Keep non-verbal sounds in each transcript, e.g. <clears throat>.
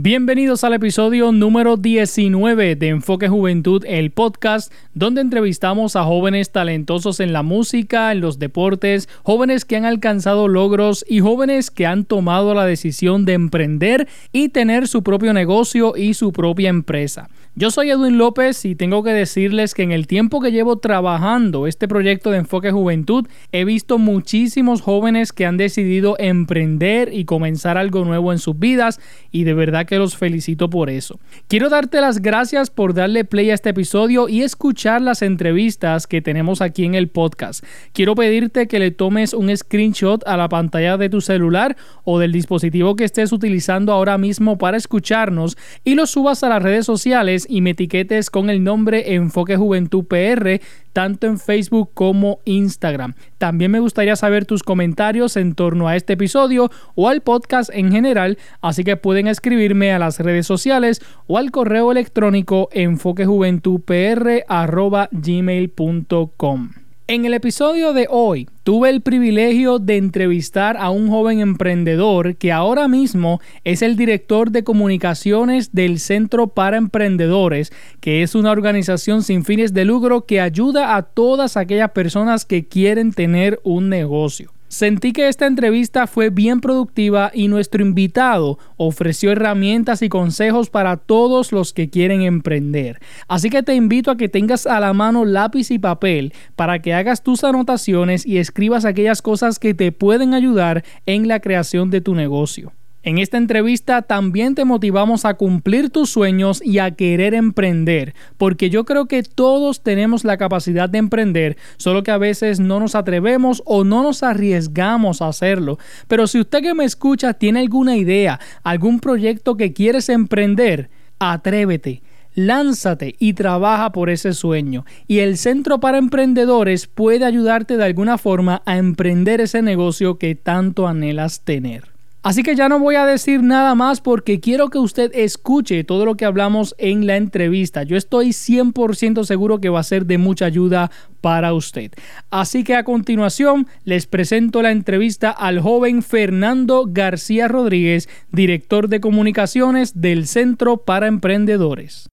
Bienvenidos al episodio número 19 de Enfoque Juventud, el podcast, donde entrevistamos a jóvenes talentosos en la música, en los deportes, jóvenes que han alcanzado logros y jóvenes que han tomado la decisión de emprender y tener su propio negocio y su propia empresa. Yo soy Edwin López y tengo que decirles que en el tiempo que llevo trabajando este proyecto de Enfoque Juventud, he visto muchísimos jóvenes que han decidido emprender y comenzar algo nuevo en sus vidas y de verdad que los felicito por eso. Quiero darte las gracias por darle play a este episodio y escuchar las entrevistas que tenemos aquí en el podcast. Quiero pedirte que le tomes un screenshot a la pantalla de tu celular o del dispositivo que estés utilizando ahora mismo para escucharnos y lo subas a las redes sociales y me etiquetes con el nombre Enfoque Juventud PR tanto en Facebook como Instagram. También me gustaría saber tus comentarios en torno a este episodio o al podcast en general, así que pueden escribirme a las redes sociales o al correo electrónico enfoquejuventudpr@gmail.com. En el episodio de hoy tuve el privilegio de entrevistar a un joven emprendedor que ahora mismo es el director de comunicaciones del Centro para Emprendedores, que es una organización sin fines de lucro que ayuda a todas aquellas personas que quieren tener un negocio. Sentí que esta entrevista fue bien productiva y nuestro invitado ofreció herramientas y consejos para todos los que quieren emprender. Así que te invito a que tengas a la mano lápiz y papel para que hagas tus anotaciones y escribas aquellas cosas que te pueden ayudar en la creación de tu negocio. En esta entrevista también te motivamos a cumplir tus sueños y a querer emprender, porque yo creo que todos tenemos la capacidad de emprender, solo que a veces no nos atrevemos o no nos arriesgamos a hacerlo. Pero si usted que me escucha tiene alguna idea, algún proyecto que quieres emprender, atrévete lánzate y trabaja por ese sueño. Y el Centro para Emprendedores puede ayudarte de alguna forma a emprender ese negocio que tanto anhelas tener. Así que ya no voy a decir nada más porque quiero que usted escuche todo lo que hablamos en la entrevista. Yo estoy 100% seguro que va a ser de mucha ayuda para usted. Así que a continuación les presento la entrevista al joven Fernando García Rodríguez, director de comunicaciones del Centro para Emprendedores.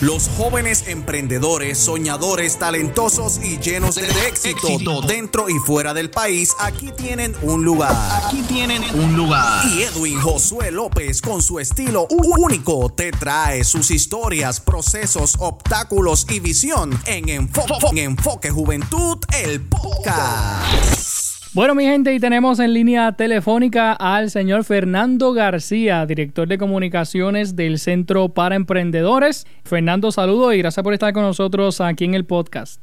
Los jóvenes emprendedores, soñadores, talentosos y llenos de éxito, dentro y fuera del país, aquí tienen un lugar. Aquí tienen un lugar. Y Edwin Josué López, con su estilo único, te trae sus historias, procesos, obstáculos y visión en Enfoque, en Enfoque Juventud, el podcast. Bueno, mi gente, y tenemos en línea telefónica al señor Fernando García, director de comunicaciones del Centro para Emprendedores. Fernando, saludo y gracias por estar con nosotros aquí en el podcast.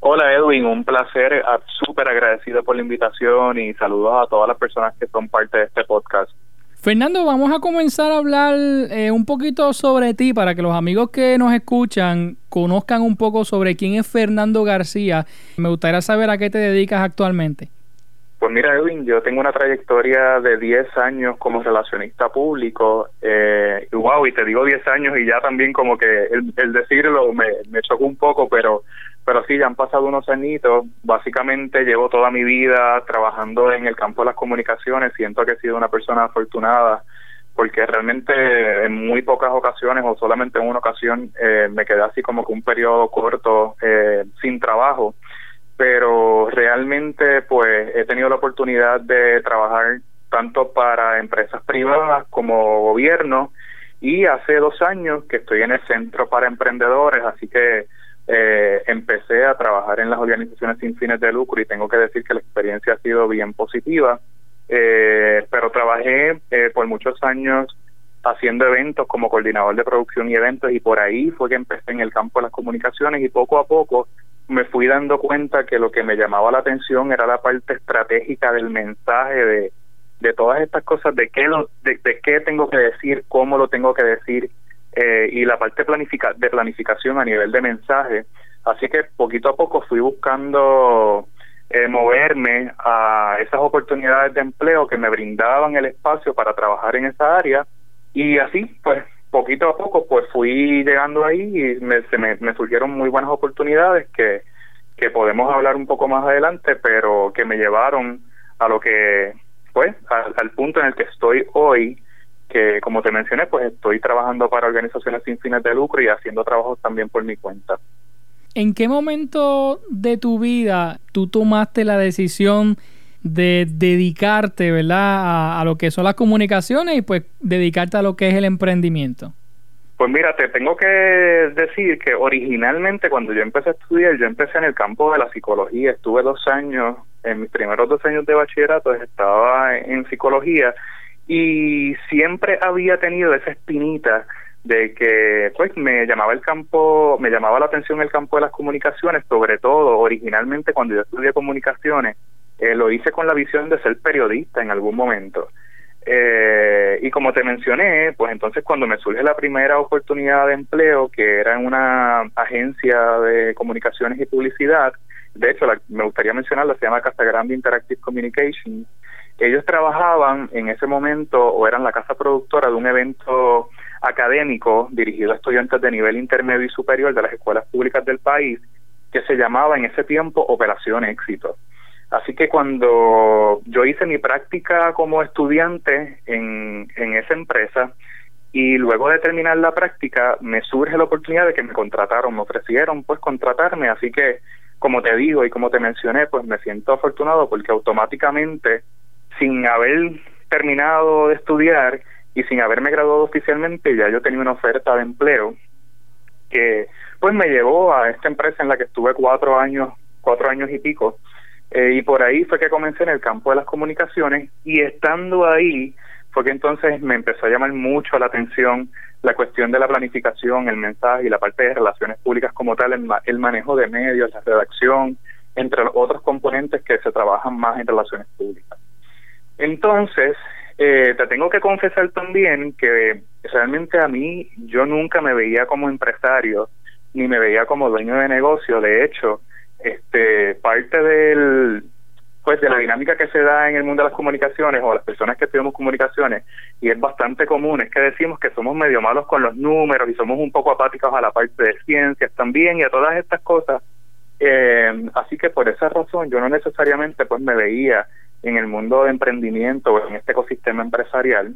Hola Edwin, un placer, ah, súper agradecido por la invitación y saludos a todas las personas que son parte de este podcast. Fernando, vamos a comenzar a hablar eh, un poquito sobre ti para que los amigos que nos escuchan conozcan un poco sobre quién es Fernando García. Me gustaría saber a qué te dedicas actualmente. Pues mira, Edwin, yo tengo una trayectoria de 10 años como relacionista público. Eh, wow, y te digo 10 años y ya también como que el, decirlo me, me chocó un poco, pero pero sí, ya han pasado unos añitos. Básicamente llevo toda mi vida trabajando en el campo de las comunicaciones. Siento que he sido una persona afortunada porque realmente en muy pocas ocasiones o solamente en una ocasión eh, me quedé así como que un periodo corto eh, sin trabajo pero realmente pues he tenido la oportunidad de trabajar tanto para empresas privadas como gobierno y hace dos años que estoy en el Centro para Emprendedores, así que eh, empecé a trabajar en las organizaciones sin fines de lucro y tengo que decir que la experiencia ha sido bien positiva, eh, pero trabajé eh, por muchos años haciendo eventos como coordinador de producción y eventos y por ahí fue que empecé en el campo de las comunicaciones y poco a poco me fui dando cuenta que lo que me llamaba la atención era la parte estratégica del mensaje de, de todas estas cosas, de qué, lo, de, qué tengo que decir, cómo lo tengo que decir, eh, y la parte planifica, de planificación a nivel de mensaje. Así que poquito a poco fui buscando eh, moverme a esas oportunidades de empleo que me brindaban el espacio para trabajar en esa área y así pues poquito a poco pues fui llegando ahí y me, se me, surgieron muy buenas oportunidades que, que podemos hablar un poco más adelante, pero que me llevaron a lo que, pues, al, punto en el que estoy hoy, que como te mencioné, pues estoy trabajando para organizaciones sin fines de lucro y haciendo trabajos también por mi cuenta. ¿En qué momento de tu vida tú tomaste la decisión de dedicarte, ¿verdad?, a, lo que son las comunicaciones y pues dedicarte a lo que es el emprendimiento. Pues mira, te tengo que decir que originalmente cuando yo empecé a estudiar, yo empecé en el campo de la psicología, estuve dos años, en mis primeros dos años de bachillerato estaba en psicología y siempre había tenido esa espinita de que pues me llamaba el campo, me llamaba la atención el campo de las comunicaciones, sobre todo originalmente cuando yo estudié comunicaciones, eh, lo hice con la visión de ser periodista en algún momento. Eh, y como te mencioné, pues entonces cuando me surge la primera oportunidad de empleo, que era en una agencia de comunicaciones y publicidad, de hecho me gustaría mencionarla, se llama Casa Grande Interactive Communication, ellos trabajaban en ese momento o eran la casa productora de un evento académico dirigido a estudiantes de nivel intermedio y superior de las escuelas públicas del país, que se llamaba en ese tiempo Operación Éxito. Así que cuando yo hice mi práctica como estudiante en, en esa empresa y luego de terminar la práctica me surge la oportunidad de que me contrataron, me ofrecieron pues contratarme, así que como te digo y como te mencioné, pues me siento afortunado porque automáticamente sin haber terminado de estudiar y sin haberme graduado oficialmente ya yo tenía una oferta de empleo que pues me llevó a esta empresa en la que estuve cuatro años, cuatro años y pico eh, y por ahí fue que comencé en el campo de las comunicaciones y estando ahí fue que entonces me empezó a llamar mucho la atención la cuestión de la planificación, el mensaje y la parte de relaciones públicas como tal, el, manejo de medios, la redacción, entre otros componentes que se trabajan más en relaciones públicas. Entonces, eh, te tengo que confesar también que realmente a mí yo nunca me veía como empresario ni me veía como dueño de negocio. De hecho, este parte del pues de la dinámica que se da en el mundo de las comunicaciones o las personas que estudiamos comunicaciones y es bastante común es que decimos que somos medio malos con los números y somos un poco apáticos a la parte de ciencias también y a todas estas cosas eh, así que por esa razón yo no necesariamente pues me veía en el mundo de emprendimiento o en este ecosistema empresarial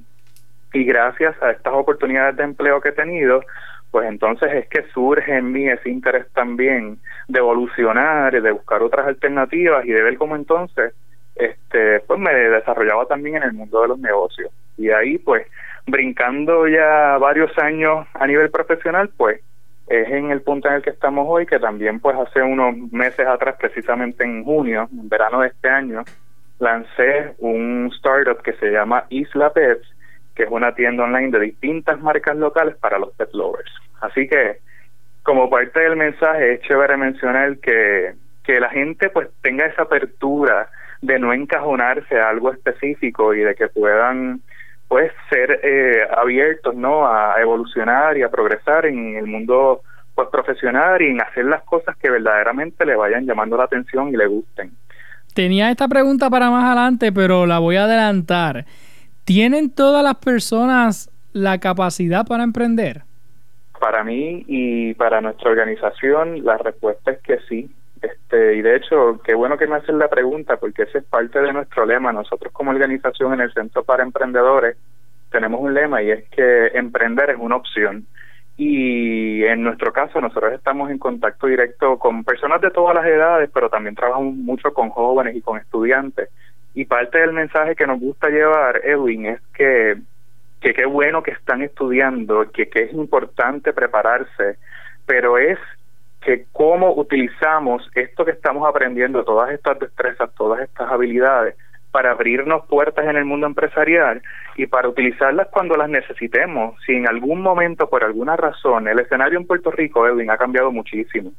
y gracias a estas oportunidades de empleo que he tenido pues entonces es que surge en mí ese interés también de evolucionar, y de buscar otras alternativas y de ver cómo entonces este pues me desarrollaba también en el mundo de los negocios. Y ahí pues brincando ya varios años a nivel profesional, pues es en el punto en el que estamos hoy, que también pues hace unos meses atrás, precisamente en junio, en verano de este año, lancé un startup que se llama Isla Pets, que es una tienda online de distintas marcas locales para los pet lovers. Así que, como parte del mensaje, es chévere mencionar que, que la gente pues tenga esa apertura de no encajonarse a algo específico y de que puedan pues ser eh, abiertos no a evolucionar y a progresar en el mundo pues profesional y en hacer las cosas que verdaderamente le vayan llamando la atención y le gusten. Tenía esta pregunta para más adelante, pero la voy a adelantar. ¿Tienen todas las personas la capacidad para emprender? Para mí y para nuestra organización la respuesta es que sí. Este, y de hecho, qué bueno que me hacen la pregunta porque ese es parte de nuestro lema. Nosotros como organización en el Centro para Emprendedores tenemos un lema y es que emprender es una opción. Y en nuestro caso nosotros estamos en contacto directo con personas de todas las edades, pero también trabajamos mucho con jóvenes y con estudiantes y parte del mensaje que nos gusta llevar, Edwin, es que que qué bueno que están estudiando, que, que es importante prepararse, pero es que cómo utilizamos esto que estamos aprendiendo, todas estas destrezas, todas estas habilidades, para abrirnos puertas en el mundo empresarial y para utilizarlas cuando las necesitemos. Si en algún momento, por alguna razón, el escenario en Puerto Rico, Edwin, ha cambiado muchísimo.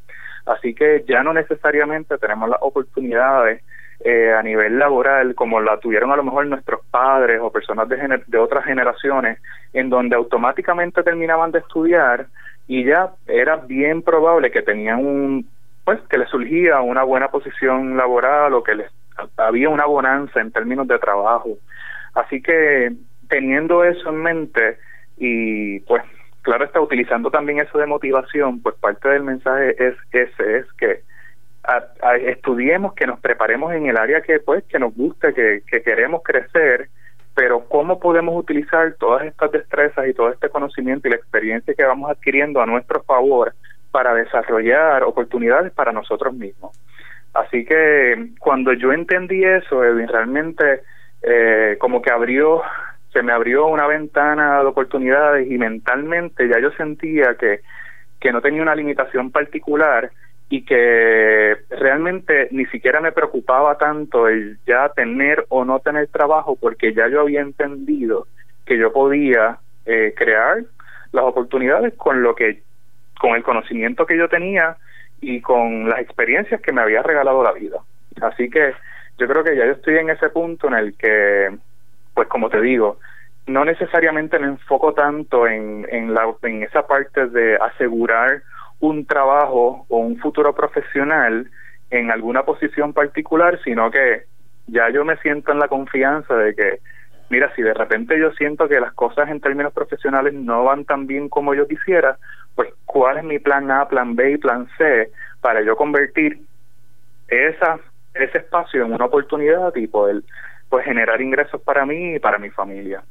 Así que ya no necesariamente tenemos las oportunidades eh, a nivel laboral, como la tuvieron a lo mejor nuestros padres o personas de, de otras generaciones, en donde automáticamente terminaban de estudiar y ya era bien probable que tenían un, pues que les surgía una buena posición laboral o que les había una bonanza en términos de trabajo. Así que teniendo eso en mente y pues claro está utilizando también eso de motivación, pues parte del mensaje es ese, es que estudiemos, que nos preparemos en el área que pues que nos guste, que, que queremos crecer pero cómo podemos utilizar todas estas destrezas y todo este conocimiento y la experiencia que vamos adquiriendo a nuestro favor para desarrollar oportunidades para nosotros mismos. Así que cuando yo entendí eso, Edwin, realmente eh, como que abrió, se me abrió una ventana de oportunidades y mentalmente ya yo sentía que, que no tenía una limitación particular y que realmente ni siquiera me preocupaba tanto el ya tener o no tener trabajo porque ya yo había entendido que yo podía eh, crear las oportunidades con lo que con el conocimiento que yo tenía y con las experiencias que me había regalado la vida. Así que yo creo que ya yo estoy en ese punto en el que pues como te digo no necesariamente me enfoco tanto en en la en esa parte de asegurar un trabajo o un futuro profesional en alguna posición particular, sino que ya yo me siento en la confianza de que, mira, si de repente yo siento que las cosas en términos profesionales no van tan bien como yo quisiera, pues cuál es mi plan A, plan B y plan C para yo convertir esa ese espacio en una oportunidad y poder pues generar ingresos para mí y para mi familia.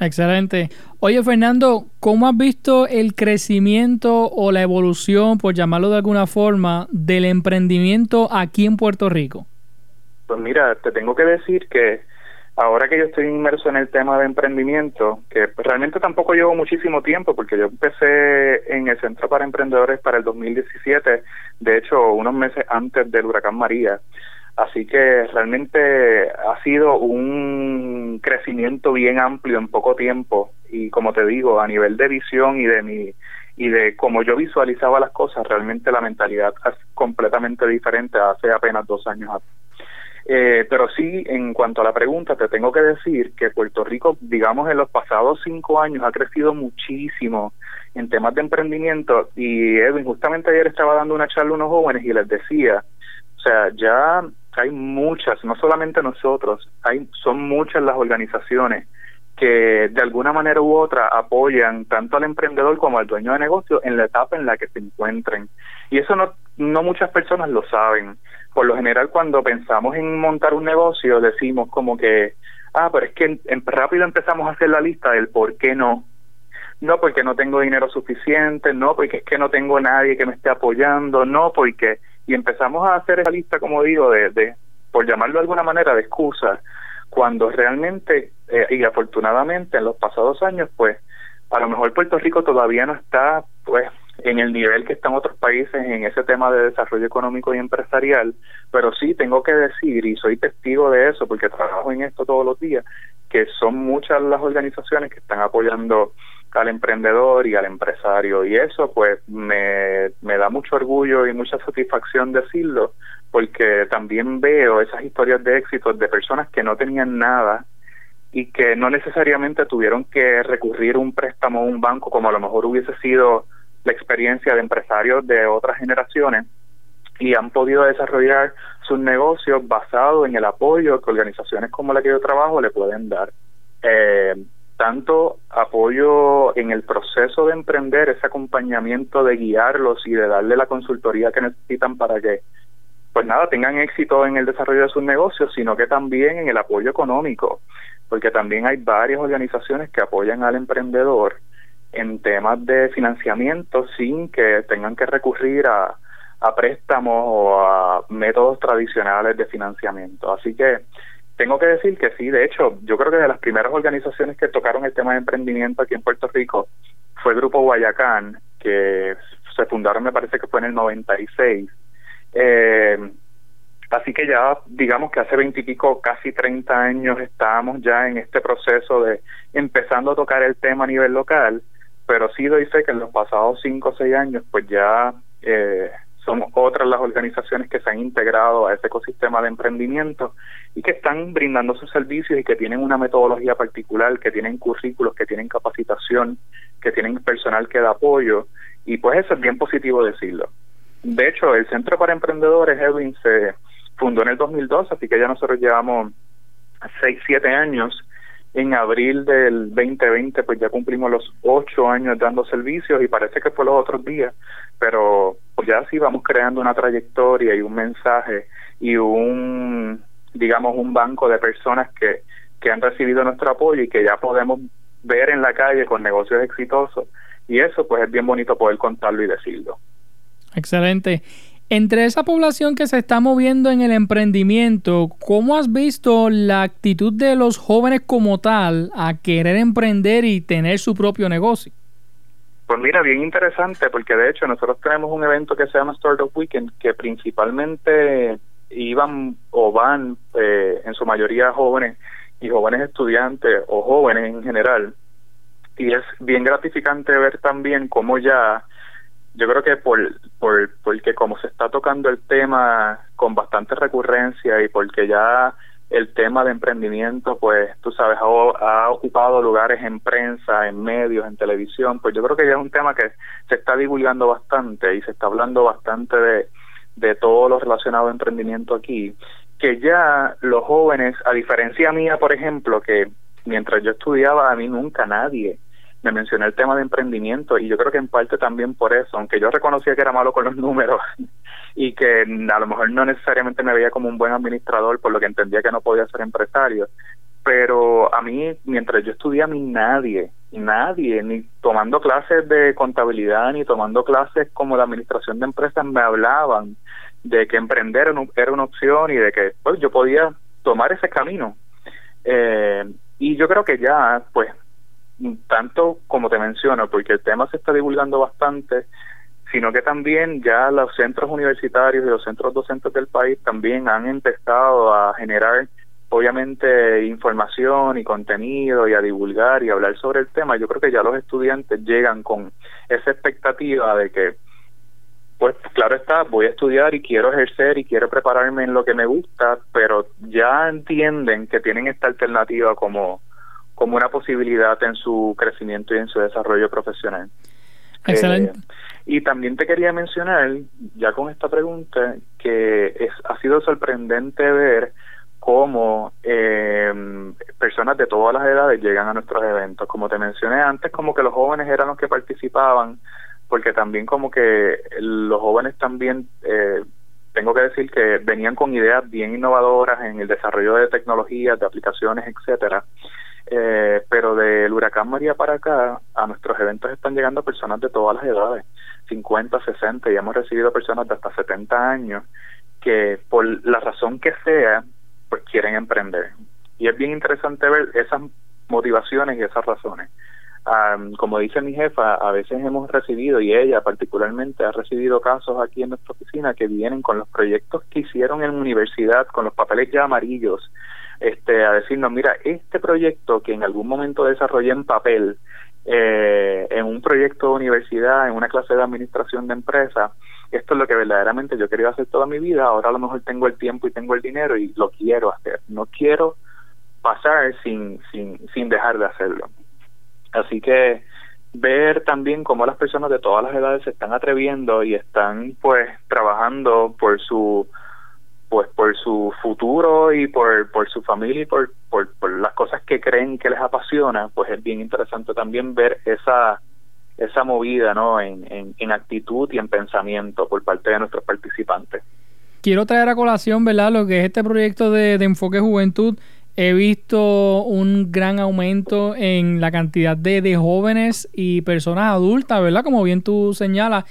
Excelente. Oye, Fernando, ¿cómo has visto el crecimiento o la evolución, por llamarlo de alguna forma, del emprendimiento aquí en Puerto Rico? Pues mira, te tengo que decir que ahora que yo estoy inmerso en el tema de emprendimiento, que realmente tampoco llevo muchísimo tiempo, porque yo empecé en el Centro para Emprendedores para el 2017, de hecho, unos meses antes del huracán María. Así que realmente ha sido un crecimiento bien amplio en poco tiempo y como te digo, a nivel de visión y de mi y de cómo yo visualizaba las cosas, realmente la mentalidad es completamente diferente hace apenas dos años. Eh, pero sí, en cuanto a la pregunta, te tengo que decir que Puerto Rico, digamos, en los pasados cinco años ha crecido muchísimo en temas de emprendimiento y Edwin, justamente ayer estaba dando una charla a unos jóvenes y les decía, o sea, ya hay muchas, no solamente nosotros, hay son muchas las organizaciones que de alguna manera u otra apoyan tanto al emprendedor como al dueño de negocio en la etapa en la que se encuentren. Y eso no, no muchas personas lo saben. Por lo general, cuando pensamos en montar un negocio, decimos como que, ah, pero es que rápido empezamos a hacer la lista del por qué no. No porque no tengo dinero suficiente, no porque es que no tengo nadie que me esté apoyando, no porque y empezamos a hacer esa lista, como digo, de, de por llamarlo de alguna manera, de excusas, cuando realmente, eh, y afortunadamente en los pasados años, pues, a lo mejor Puerto Rico todavía no está, pues, en el nivel que están otros países en ese tema de desarrollo económico y empresarial, pero sí tengo que decir, y soy testigo de eso porque trabajo en esto todos los días, que son muchas las organizaciones que están apoyando al emprendedor y al empresario y eso pues me, me da mucho orgullo y mucha satisfacción decirlo porque también veo esas historias de éxito de personas que no tenían nada y que no necesariamente tuvieron que recurrir a un préstamo a un banco como a lo mejor hubiese sido la experiencia de empresarios de otras generaciones y han podido desarrollar sus negocios basados en el apoyo que organizaciones como la que yo trabajo le pueden dar. Eh, tanto apoyo en el proceso de emprender, ese acompañamiento de guiarlos y de darle la consultoría que necesitan para que, pues nada, tengan éxito en el desarrollo de sus negocios, sino que también en el apoyo económico, porque también hay varias organizaciones que apoyan al emprendedor en temas de financiamiento sin que tengan que recurrir a, a préstamos o a métodos tradicionales de financiamiento. Así que tengo que decir que sí, de hecho, yo creo que de las primeras organizaciones que tocaron el tema de emprendimiento aquí en Puerto Rico fue el Grupo Guayacán, que se fundaron, me parece que fue en el 96. Eh, así que ya, digamos que hace veintipico, casi 30 años estábamos ya en este proceso de empezando a tocar el tema a nivel local, pero sí doy fe que en los pasados cinco o seis años, pues ya eh, son otras las organizaciones que se han integrado a ese ecosistema de emprendimiento y que están brindando sus servicios y que tienen una metodología particular, que tienen currículos, que tienen capacitación, que tienen personal que da apoyo y pues eso es bien positivo decirlo. De hecho, el Centro para Emprendedores, Edwin, se fundó en el 2002, así que ya nosotros llevamos seis, siete años en abril del 2020 pues ya cumplimos los ocho años dando servicios y parece que fue los otros días, pero pues ya sí vamos creando una trayectoria y un mensaje y un, digamos, un banco de personas que que han recibido nuestro apoyo y que ya podemos ver en la calle con negocios exitosos. Y eso pues es bien bonito poder contarlo y decirlo. Excelente. Entre esa población que se está moviendo en el emprendimiento, ¿cómo has visto la actitud de los jóvenes como tal a querer emprender y tener su propio negocio? Pues mira, bien interesante, porque de hecho nosotros tenemos un evento que se llama Startup Weekend, que principalmente iban o van eh, en su mayoría jóvenes y jóvenes estudiantes o jóvenes en general. Y es bien gratificante ver también cómo ya yo creo que por, por porque como se está tocando el tema con bastante recurrencia y porque ya el tema de emprendimiento, pues tú sabes, ha, ocupado lugares en prensa, en medios, en televisión, pues yo creo que ya es un tema que se está divulgando bastante y se está hablando bastante de, de todo lo relacionado a emprendimiento aquí, que ya los jóvenes, a diferencia mía, por ejemplo, que mientras yo estudiaba, a mí nunca nadie me mencioné el tema de emprendimiento y yo creo que en parte también por eso, aunque yo reconocía que era malo con los números <laughs> y que a lo mejor no necesariamente me veía como un buen administrador, por lo que entendía que no podía ser empresario, pero a mí, mientras yo estudié, a mí nadie, nadie, ni tomando clases de contabilidad, ni tomando clases como de administración de empresas, me hablaban de que emprender era una opción y de que pues, yo podía tomar ese camino. Eh, y yo creo que ya, pues, tanto como te menciono, porque el tema se está divulgando bastante, sino que también ya los centros universitarios y los centros docentes del país también han empezado a generar obviamente información y contenido y a divulgar y hablar sobre el tema. Yo creo que ya los estudiantes llegan con esa expectativa de que pues claro está, voy a estudiar y quiero ejercer y quiero prepararme en lo que me gusta, pero ya entienden que tienen esta alternativa como como una posibilidad en su crecimiento y en su desarrollo profesional. Excelente. Eh, y también te quería mencionar, ya con esta pregunta, que es, ha sido sorprendente ver cómo eh, personas de todas las edades llegan a nuestros eventos. Como te mencioné antes, como que los jóvenes eran los que participaban, porque también como que los jóvenes también, eh, tengo que decir que venían con ideas bien innovadoras en el desarrollo de tecnologías, de aplicaciones, etcétera. Eh, pero del huracán María para acá, a nuestros eventos están llegando personas de todas las edades, 50, 60, y hemos recibido personas de hasta 70 años que por la razón que sea, pues quieren emprender. Y es bien interesante ver esas motivaciones y esas razones. como dice mi jefa, a veces hemos recibido, y ella particularmente ha recibido casos aquí en nuestra oficina que vienen con los proyectos que hicieron en universidad, con los papeles ya amarillos, este, a decirnos, mira, este proyecto que en algún momento desarrollé en papel, eh, en un proyecto de universidad, en una clase de administración de empresa, esto es lo que verdaderamente yo quería hacer toda mi vida, ahora a lo mejor tengo el tiempo y tengo el dinero y lo quiero hacer, no quiero pasar sin, sin, sin dejar de hacerlo. Así que ver también cómo las personas de todas las edades se están atreviendo y están pues trabajando por su pues por su futuro y por, por su familia y por, por, las cosas que creen que les apasiona, pues es bien interesante también ver esa esa movida ¿no? en, en, actitud y en pensamiento por parte de nuestros participantes. Quiero traer a colación, ¿verdad? Lo que es este proyecto de, de Enfoque Juventud. He visto un gran aumento en la cantidad de, de jóvenes y personas adultas, ¿verdad? Como bien tú señalas,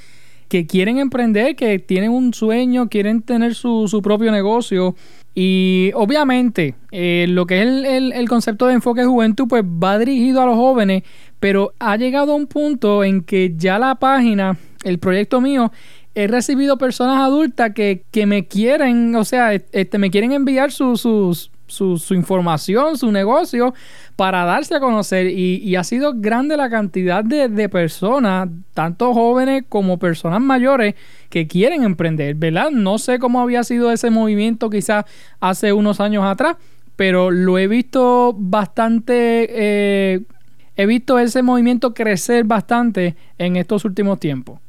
que quieren emprender, que tienen un sueño, quieren tener su, su propio negocio. Y obviamente eh, lo que es el, el, concepto de enfoque juventud pues va dirigido a los jóvenes, pero ha llegado a un punto en que ya la página, el proyecto mío, he recibido personas adultas que, que me quieren, o sea, este, me quieren enviar sus, su, información, su negocio, para darse a conocer. Y, ha sido grande la cantidad de, personas, tanto jóvenes como personas mayores, que quieren emprender, ¿verdad? No sé cómo había sido ese movimiento quizás hace unos años atrás, pero lo he visto bastante... Eh, he visto ese movimiento crecer bastante en estos últimos tiempos.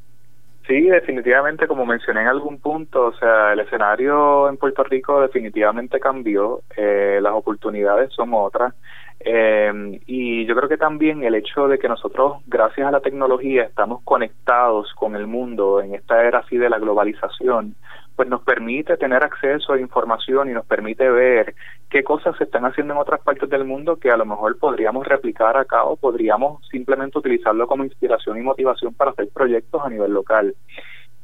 Sí, definitivamente, como mencioné en algún punto, o sea, el escenario en Puerto Rico definitivamente cambió, eh, las oportunidades son otras. Eh, y yo creo que también el hecho de que nosotros, gracias a la tecnología, estamos conectados con el mundo en esta era así de la globalización, pues nos permite tener acceso a información y nos permite ver qué cosas se están haciendo en otras partes del mundo que a lo mejor podríamos replicar acá o podríamos simplemente utilizarlo como inspiración y motivación para hacer proyectos a nivel local.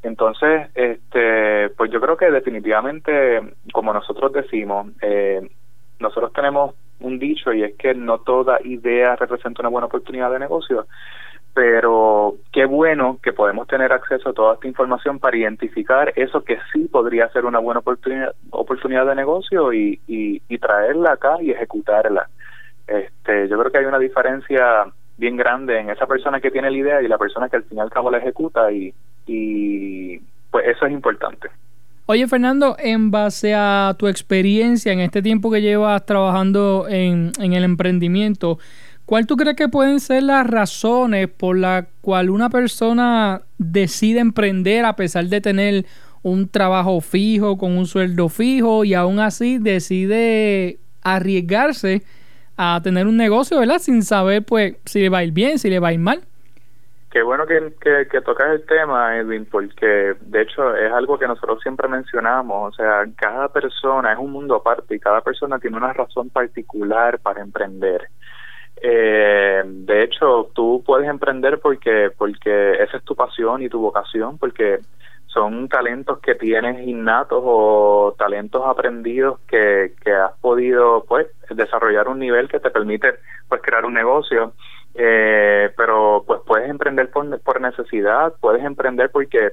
Entonces, este, pues yo creo que definitivamente, como nosotros decimos, eh, nosotros tenemos un dicho y es que no toda idea representa una buena oportunidad de negocio, pero qué bueno que podemos tener acceso a toda esta información para identificar eso que sí podría ser una buena oportunidad, de negocio y, y, traerla acá y ejecutarla. Este, yo creo que hay una diferencia bien grande en esa persona que tiene la idea y la persona que al fin y al cabo la ejecuta y, y pues eso es importante. Oye Fernando, en base a tu experiencia en este tiempo que llevas trabajando en, en el emprendimiento, ¿Cuál tú crees que pueden ser las razones por las cuales una persona decide emprender a pesar de tener un trabajo fijo, con un sueldo fijo y aún así decide arriesgarse a tener un negocio, ¿verdad? Sin saber pues si le va a ir bien, si le va a ir mal. Qué bueno que, que, que tocas el tema, Edwin, porque de hecho es algo que nosotros siempre mencionamos, o sea, cada persona es un mundo aparte y cada persona tiene una razón particular para emprender. Eh, de hecho, tú puedes emprender porque porque esa es tu pasión y tu vocación, porque son talentos que tienes innatos o talentos aprendidos que, que has podido pues desarrollar un nivel que te permite pues crear un negocio. Eh, pero pues puedes emprender por, por necesidad puedes emprender porque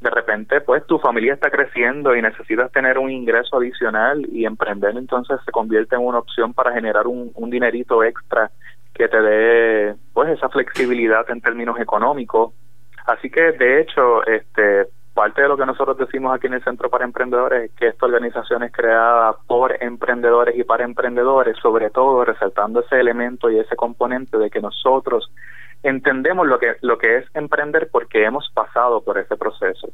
de repente pues tu familia está creciendo y necesitas tener un ingreso adicional y emprender entonces se convierte en una opción para generar un, un dinerito extra que te dé pues esa flexibilidad en términos económicos. Así que de hecho este parte de lo que nosotros decimos aquí en el Centro para Emprendedores es que esta organización es creada por emprendedores y para emprendedores, sobre todo resaltando ese elemento y ese componente de que nosotros entendemos lo que lo que es emprender porque hemos pasado por ese proceso.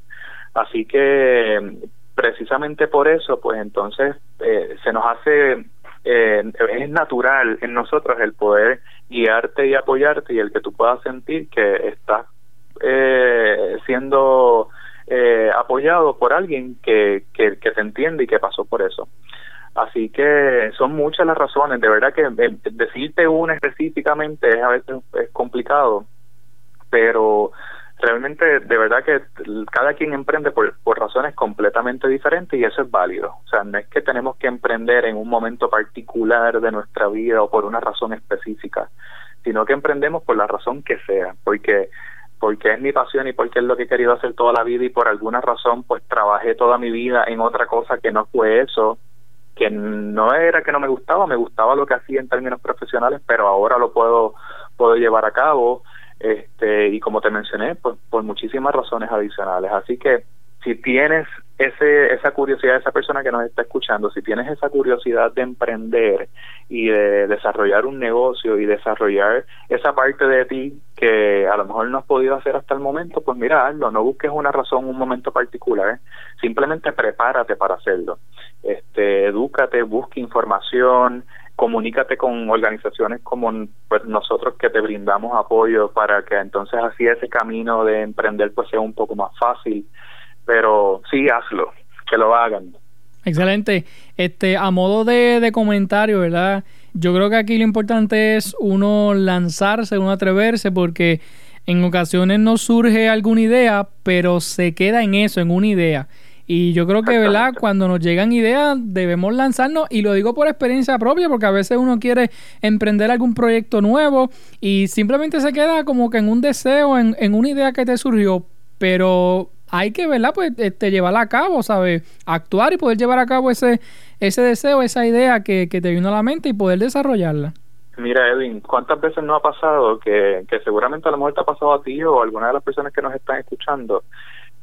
Así que precisamente por eso, pues entonces eh, se nos hace eh, es natural en nosotros el poder guiarte y apoyarte y el que tú puedas sentir que estás eh, siendo eh, apoyado por alguien que, que, que te entiende y que pasó por eso. Así que son muchas las razones, de verdad que eh, decirte una específicamente es a veces es complicado, pero realmente de verdad que cada quien emprende por, por razones completamente diferentes y eso es válido. O sea, no es que tenemos que emprender en un momento particular de nuestra vida o por una razón específica, sino que emprendemos por la razón que sea, porque porque es mi pasión y porque es lo que he querido hacer toda la vida y por alguna razón pues trabajé toda mi vida en otra cosa que no fue eso que no era que no me gustaba, me gustaba lo que hacía en términos profesionales, pero ahora lo puedo puedo llevar a cabo este y como te mencioné, pues por muchísimas razones adicionales. Así que si tienes ese, esa curiosidad esa persona que nos está escuchando, si tienes esa curiosidad de emprender y de desarrollar un negocio y desarrollar esa parte de ti que a lo mejor no has podido hacer hasta el momento, pues mira, hazlo, no busques una razón, un momento particular, simplemente prepárate para hacerlo. Este, edúcate, busca información, comunícate con organizaciones como pues, nosotros que te brindamos apoyo para que entonces así ese camino de emprender pues sea un poco más fácil pero sí hazlo, que lo hagan. Excelente. Este, a modo de, de comentario, ¿verdad? Yo creo que aquí lo importante es uno lanzarse, uno atreverse, porque en ocasiones no surge alguna idea, pero se queda en eso, en una idea. Y yo creo que, ¿verdad? Cuando nos llegan ideas, debemos lanzarnos, y lo digo por experiencia propia, porque a veces uno quiere emprender algún proyecto nuevo y simplemente se queda como que en un deseo, en, en una idea que te surgió, pero hay que, ¿verdad? Pues este, llevarla a cabo, ¿sabes? Actuar y poder llevar a cabo ese, ese deseo, esa idea que, que te vino a la mente y poder desarrollarla. Mira, Edwin, ¿cuántas veces no ha pasado que, que seguramente a lo mejor te ha pasado a ti o a alguna de las personas que nos están escuchando,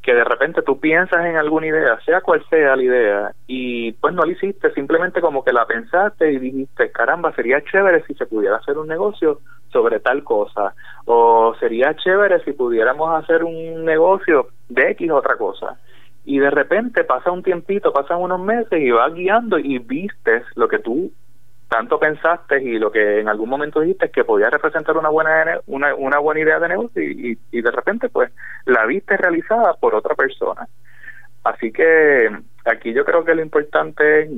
que de repente tú piensas en alguna idea, sea cual sea la idea, y pues no la hiciste, simplemente como que la pensaste y dijiste, caramba, sería chévere si se pudiera hacer un negocio sobre tal cosa, o sería chévere si pudiéramos hacer un negocio de X otra cosa. Y de repente pasa un tiempito, pasan unos meses y vas guiando y vistes lo que tú tanto pensaste y lo que en algún momento dijiste que podía representar una buena una, una buena idea de negocio y, y, de repente pues la viste realizada por otra persona Así que aquí yo creo que lo importante es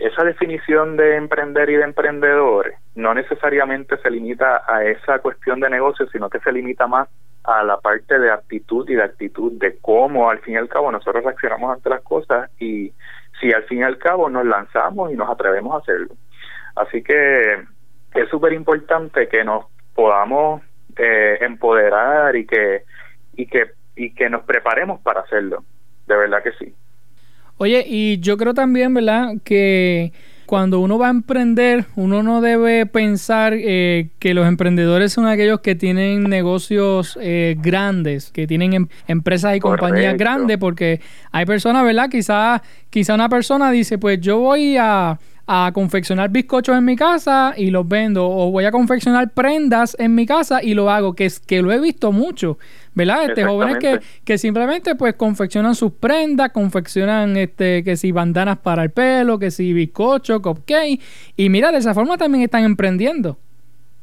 esa definición de emprender y de emprendedor no necesariamente se limita a esa cuestión de negocio, sino que se limita más a la parte de actitud y de actitud de cómo al fin y al cabo nosotros reaccionamos ante las cosas y si al fin y al cabo nos lanzamos y nos atrevemos a hacerlo. Así que es súper importante que nos podamos eh, empoderar y que y que y que nos preparemos para hacerlo. De verdad que sí. Oye, y yo creo también, ¿verdad? Que cuando uno va a emprender, uno no debe pensar eh, que los emprendedores son aquellos que tienen negocios eh, grandes, que tienen em, empresas y compañías grandes, porque hay personas, ¿verdad? Quizá, quizá una persona dice, pues yo voy a a confeccionar bizcochos en mi casa y los vendo o voy a confeccionar prendas en mi casa y lo hago que es que lo he visto mucho verdad este jóvenes que, que simplemente pues confeccionan sus prendas confeccionan este que si bandanas para el pelo que si bizcocho cupcake y mira de esa forma también están emprendiendo.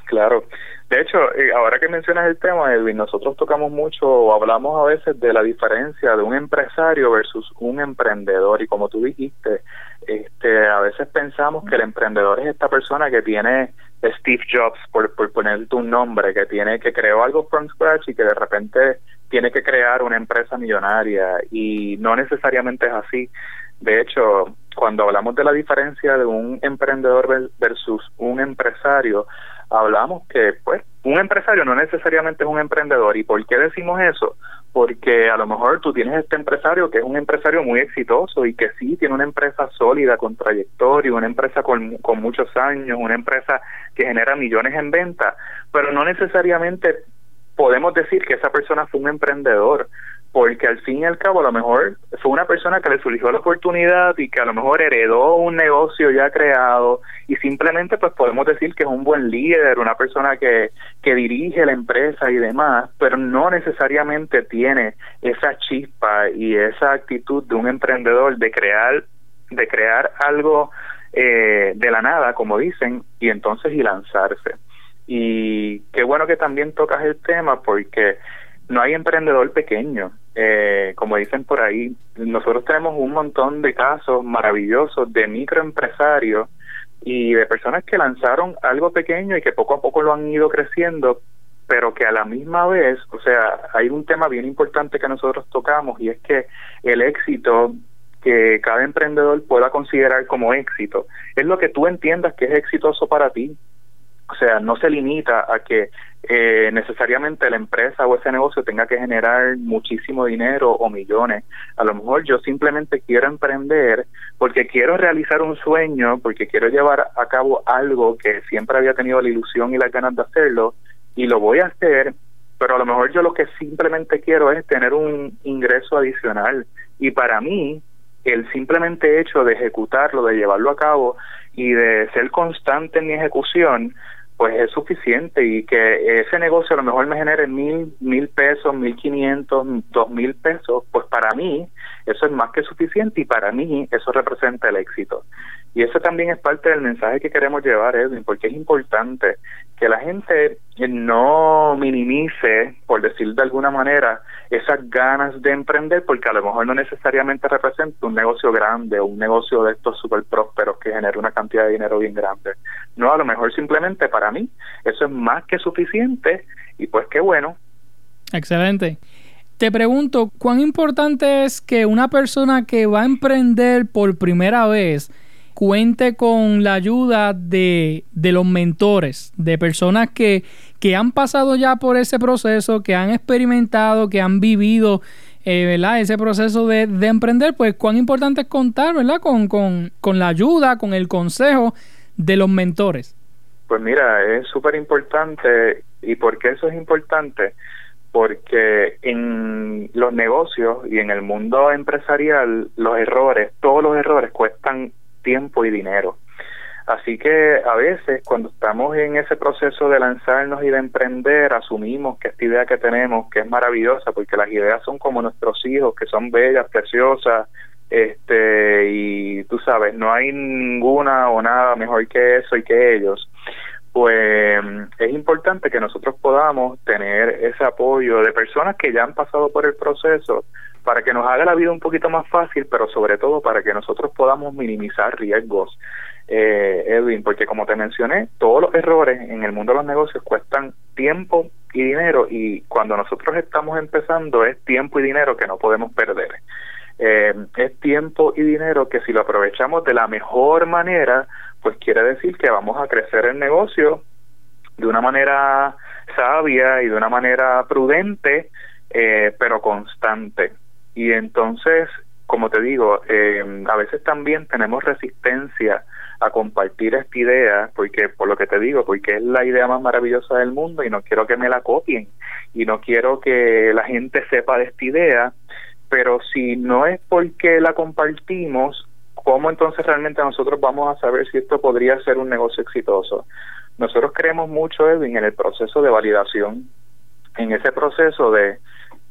Claro. De hecho, eh, ahora que mencionas el tema, Edwin, nosotros tocamos mucho o hablamos a veces de la diferencia de un empresario versus un emprendedor y como tú dijiste, este, a veces pensamos que el emprendedor es esta persona que tiene Steve Jobs, por, por ponerte un nombre, que tiene que creó algo from scratch y que de repente tiene que crear una empresa millonaria y no necesariamente es así. De hecho, cuando hablamos de la diferencia de un emprendedor versus un empresario, hablamos que pues un empresario no necesariamente es un emprendedor. ¿Y por qué decimos eso? Porque a lo mejor tú tienes este empresario que es un empresario muy exitoso y que sí tiene una empresa sólida con trayectoria, una empresa con, con muchos años, una empresa que genera millones en venta, pero no necesariamente podemos decir que esa persona fue un emprendedor porque al fin y al cabo a lo mejor fue una persona que le surgió la oportunidad y que a lo mejor heredó un negocio ya creado y simplemente pues podemos decir que es un buen líder, una persona que, que dirige la empresa y demás, pero no necesariamente tiene esa chispa y esa actitud de un emprendedor de crear de crear algo eh, de la nada, como dicen, y entonces y lanzarse. Y qué bueno que también tocas el tema porque no hay emprendedor pequeño. Eh, como dicen por ahí, nosotros tenemos un montón de casos maravillosos de microempresarios y de personas que lanzaron algo pequeño y que poco a poco lo han ido creciendo, pero que a la misma vez, o sea, hay un tema bien importante que nosotros tocamos y es que el éxito que cada emprendedor pueda considerar como éxito es lo que tú entiendas que es exitoso para ti. O sea, no se limita a que eh, necesariamente la empresa o ese negocio tenga que generar muchísimo dinero o millones. A lo mejor yo simplemente quiero emprender porque quiero realizar un sueño, porque quiero llevar a cabo algo que siempre había tenido la ilusión y las ganas de hacerlo y lo voy a hacer, pero a lo mejor yo lo que simplemente quiero es tener un ingreso adicional y para mí el simplemente hecho de ejecutarlo, de llevarlo a cabo y de ser constante en mi ejecución, pues es suficiente y que ese negocio a lo mejor me genere mil, mil pesos, mil quinientos, dos mil pesos, pues para mí eso es más que suficiente y para mí eso representa el éxito. Y eso también es parte del mensaje que queremos llevar, Edwin, porque es importante que la gente no minimice, por decir de alguna manera, esas ganas de emprender, porque a lo mejor no necesariamente representa un negocio grande o un negocio de estos súper prósperos que genere una cantidad de dinero bien grande. No, a lo mejor simplemente para mí eso es más que suficiente y pues qué bueno. Excelente. Te pregunto, ¿cuán importante es que una persona que va a emprender por primera vez cuente con la ayuda de, de los mentores, de personas que, que, han pasado ya por ese proceso, que han experimentado, que han vivido eh, ¿verdad? ese proceso de, de, emprender, pues cuán importante es contar ¿verdad? Con, con, con la ayuda, con el consejo de los mentores. Pues mira, es súper importante. ¿Y por qué eso es importante? porque en los negocios y en el mundo empresarial los errores, todos los errores cuestan tiempo y dinero. Así que a veces cuando estamos en ese proceso de lanzarnos y de emprender, asumimos que esta idea que tenemos, que es maravillosa, porque las ideas son como nuestros hijos, que son bellas, preciosas, este y tú sabes, no hay ninguna o nada mejor que eso y que ellos pues es importante que nosotros podamos tener ese apoyo de personas que ya han pasado por el proceso para que nos haga la vida un poquito más fácil, pero sobre todo para que nosotros podamos minimizar riesgos, eh, Edwin, porque como te mencioné, todos los errores en el mundo de los negocios cuestan tiempo y dinero y cuando nosotros estamos empezando es tiempo y dinero que no podemos perder. Eh, es tiempo y dinero que si lo aprovechamos de la mejor manera, pues quiere decir que vamos a crecer el negocio de una manera sabia y de una manera prudente, eh, pero constante. Y entonces, como te digo, eh, a veces también tenemos resistencia a compartir esta idea, porque por lo que te digo, porque es la idea más maravillosa del mundo y no quiero que me la copien y no quiero que la gente sepa de esta idea, pero si no es porque la compartimos, ¿cómo entonces realmente nosotros vamos a saber si esto podría ser un negocio exitoso? Nosotros creemos mucho, Edwin, en el proceso de validación, en ese proceso de,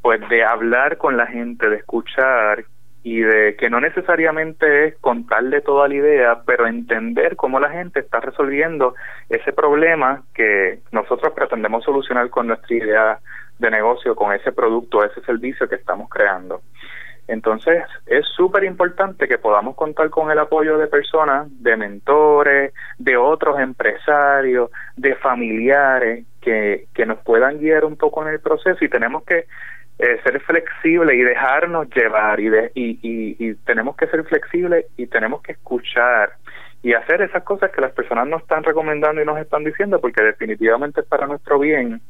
pues, de hablar con la gente, de escuchar y de que no necesariamente es contarle toda la idea, pero entender cómo la gente está resolviendo ese problema que nosotros pretendemos solucionar con nuestra idea de negocio, con ese producto, ese servicio que estamos creando. Entonces, es súper importante que podamos contar con el apoyo de personas, de mentores, de otros empresarios, de familiares que, que nos puedan guiar un poco en el proceso y tenemos que eh, ser flexibles y dejarnos llevar y, de, y, y, y tenemos que ser flexibles y tenemos que escuchar y hacer esas cosas que las personas nos están recomendando y nos están diciendo porque definitivamente es para nuestro bien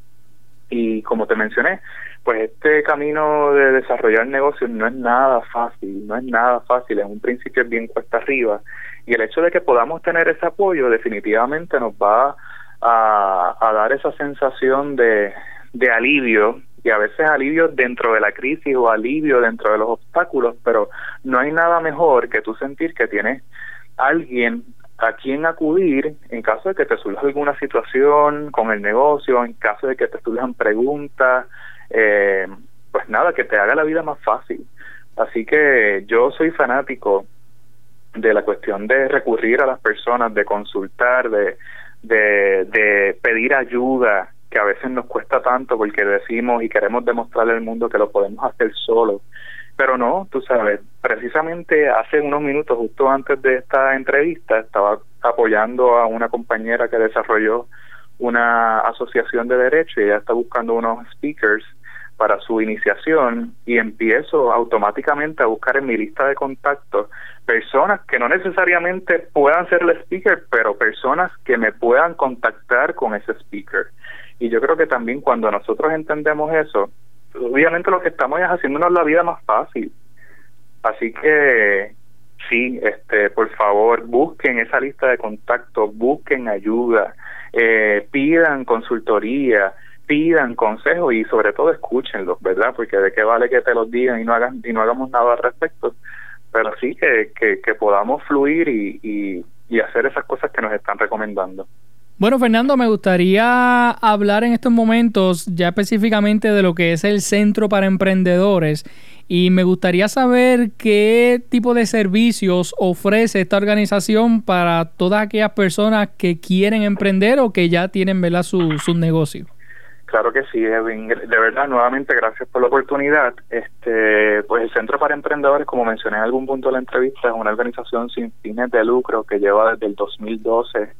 y como te mencioné, pues este camino de desarrollar negocios no es nada fácil, no es nada fácil, en un principio es bien cuesta arriba. Y el hecho de que podamos tener ese apoyo definitivamente nos va a, a dar esa sensación de, de alivio y a veces alivio dentro de la crisis o alivio dentro de los obstáculos, pero no hay nada mejor que tú sentir que tienes alguien a quién acudir en caso de que te surja alguna situación con el negocio, en caso de que te surjan preguntas, eh, pues nada, que te haga la vida más fácil. Así que yo soy fanático de la cuestión de recurrir a las personas, de consultar, de, de, de pedir ayuda, que a veces nos cuesta tanto porque decimos y queremos demostrarle al mundo que lo podemos hacer solo pero no, tú sabes, precisamente hace unos minutos, justo antes de esta entrevista, estaba apoyando a una compañera que desarrolló una asociación de derecho y ella está buscando unos speakers para su iniciación y empiezo automáticamente a buscar en mi lista de contactos personas que no necesariamente puedan ser el speaker, pero personas que me puedan contactar con ese speaker. Y yo creo que también cuando nosotros entendemos eso, obviamente lo que estamos es haciéndonos la vida más fácil. Así que sí, este, por favor, busquen esa lista de contactos, busquen ayuda, eh, pidan consultoría, pidan consejos y sobre todo escúchenlos, ¿verdad? Porque de qué vale que te los digan y no hagan y no hagamos nada al respecto, pero sí que, que, podamos fluir y, y hacer esas cosas que nos están recomendando. Bueno, Fernando, me gustaría hablar en estos momentos ya específicamente de lo que es el Centro para Emprendedores y me gustaría saber qué tipo de servicios ofrece esta organización para todas aquellas personas que quieren emprender o que ya tienen ¿verdad? su, su negocio. Claro que sí, Edwin. De verdad, nuevamente, gracias por la oportunidad. Este, pues el Centro para Emprendedores, como mencioné en algún punto de la entrevista, es una organización sin fines de lucro que lleva desde el 2012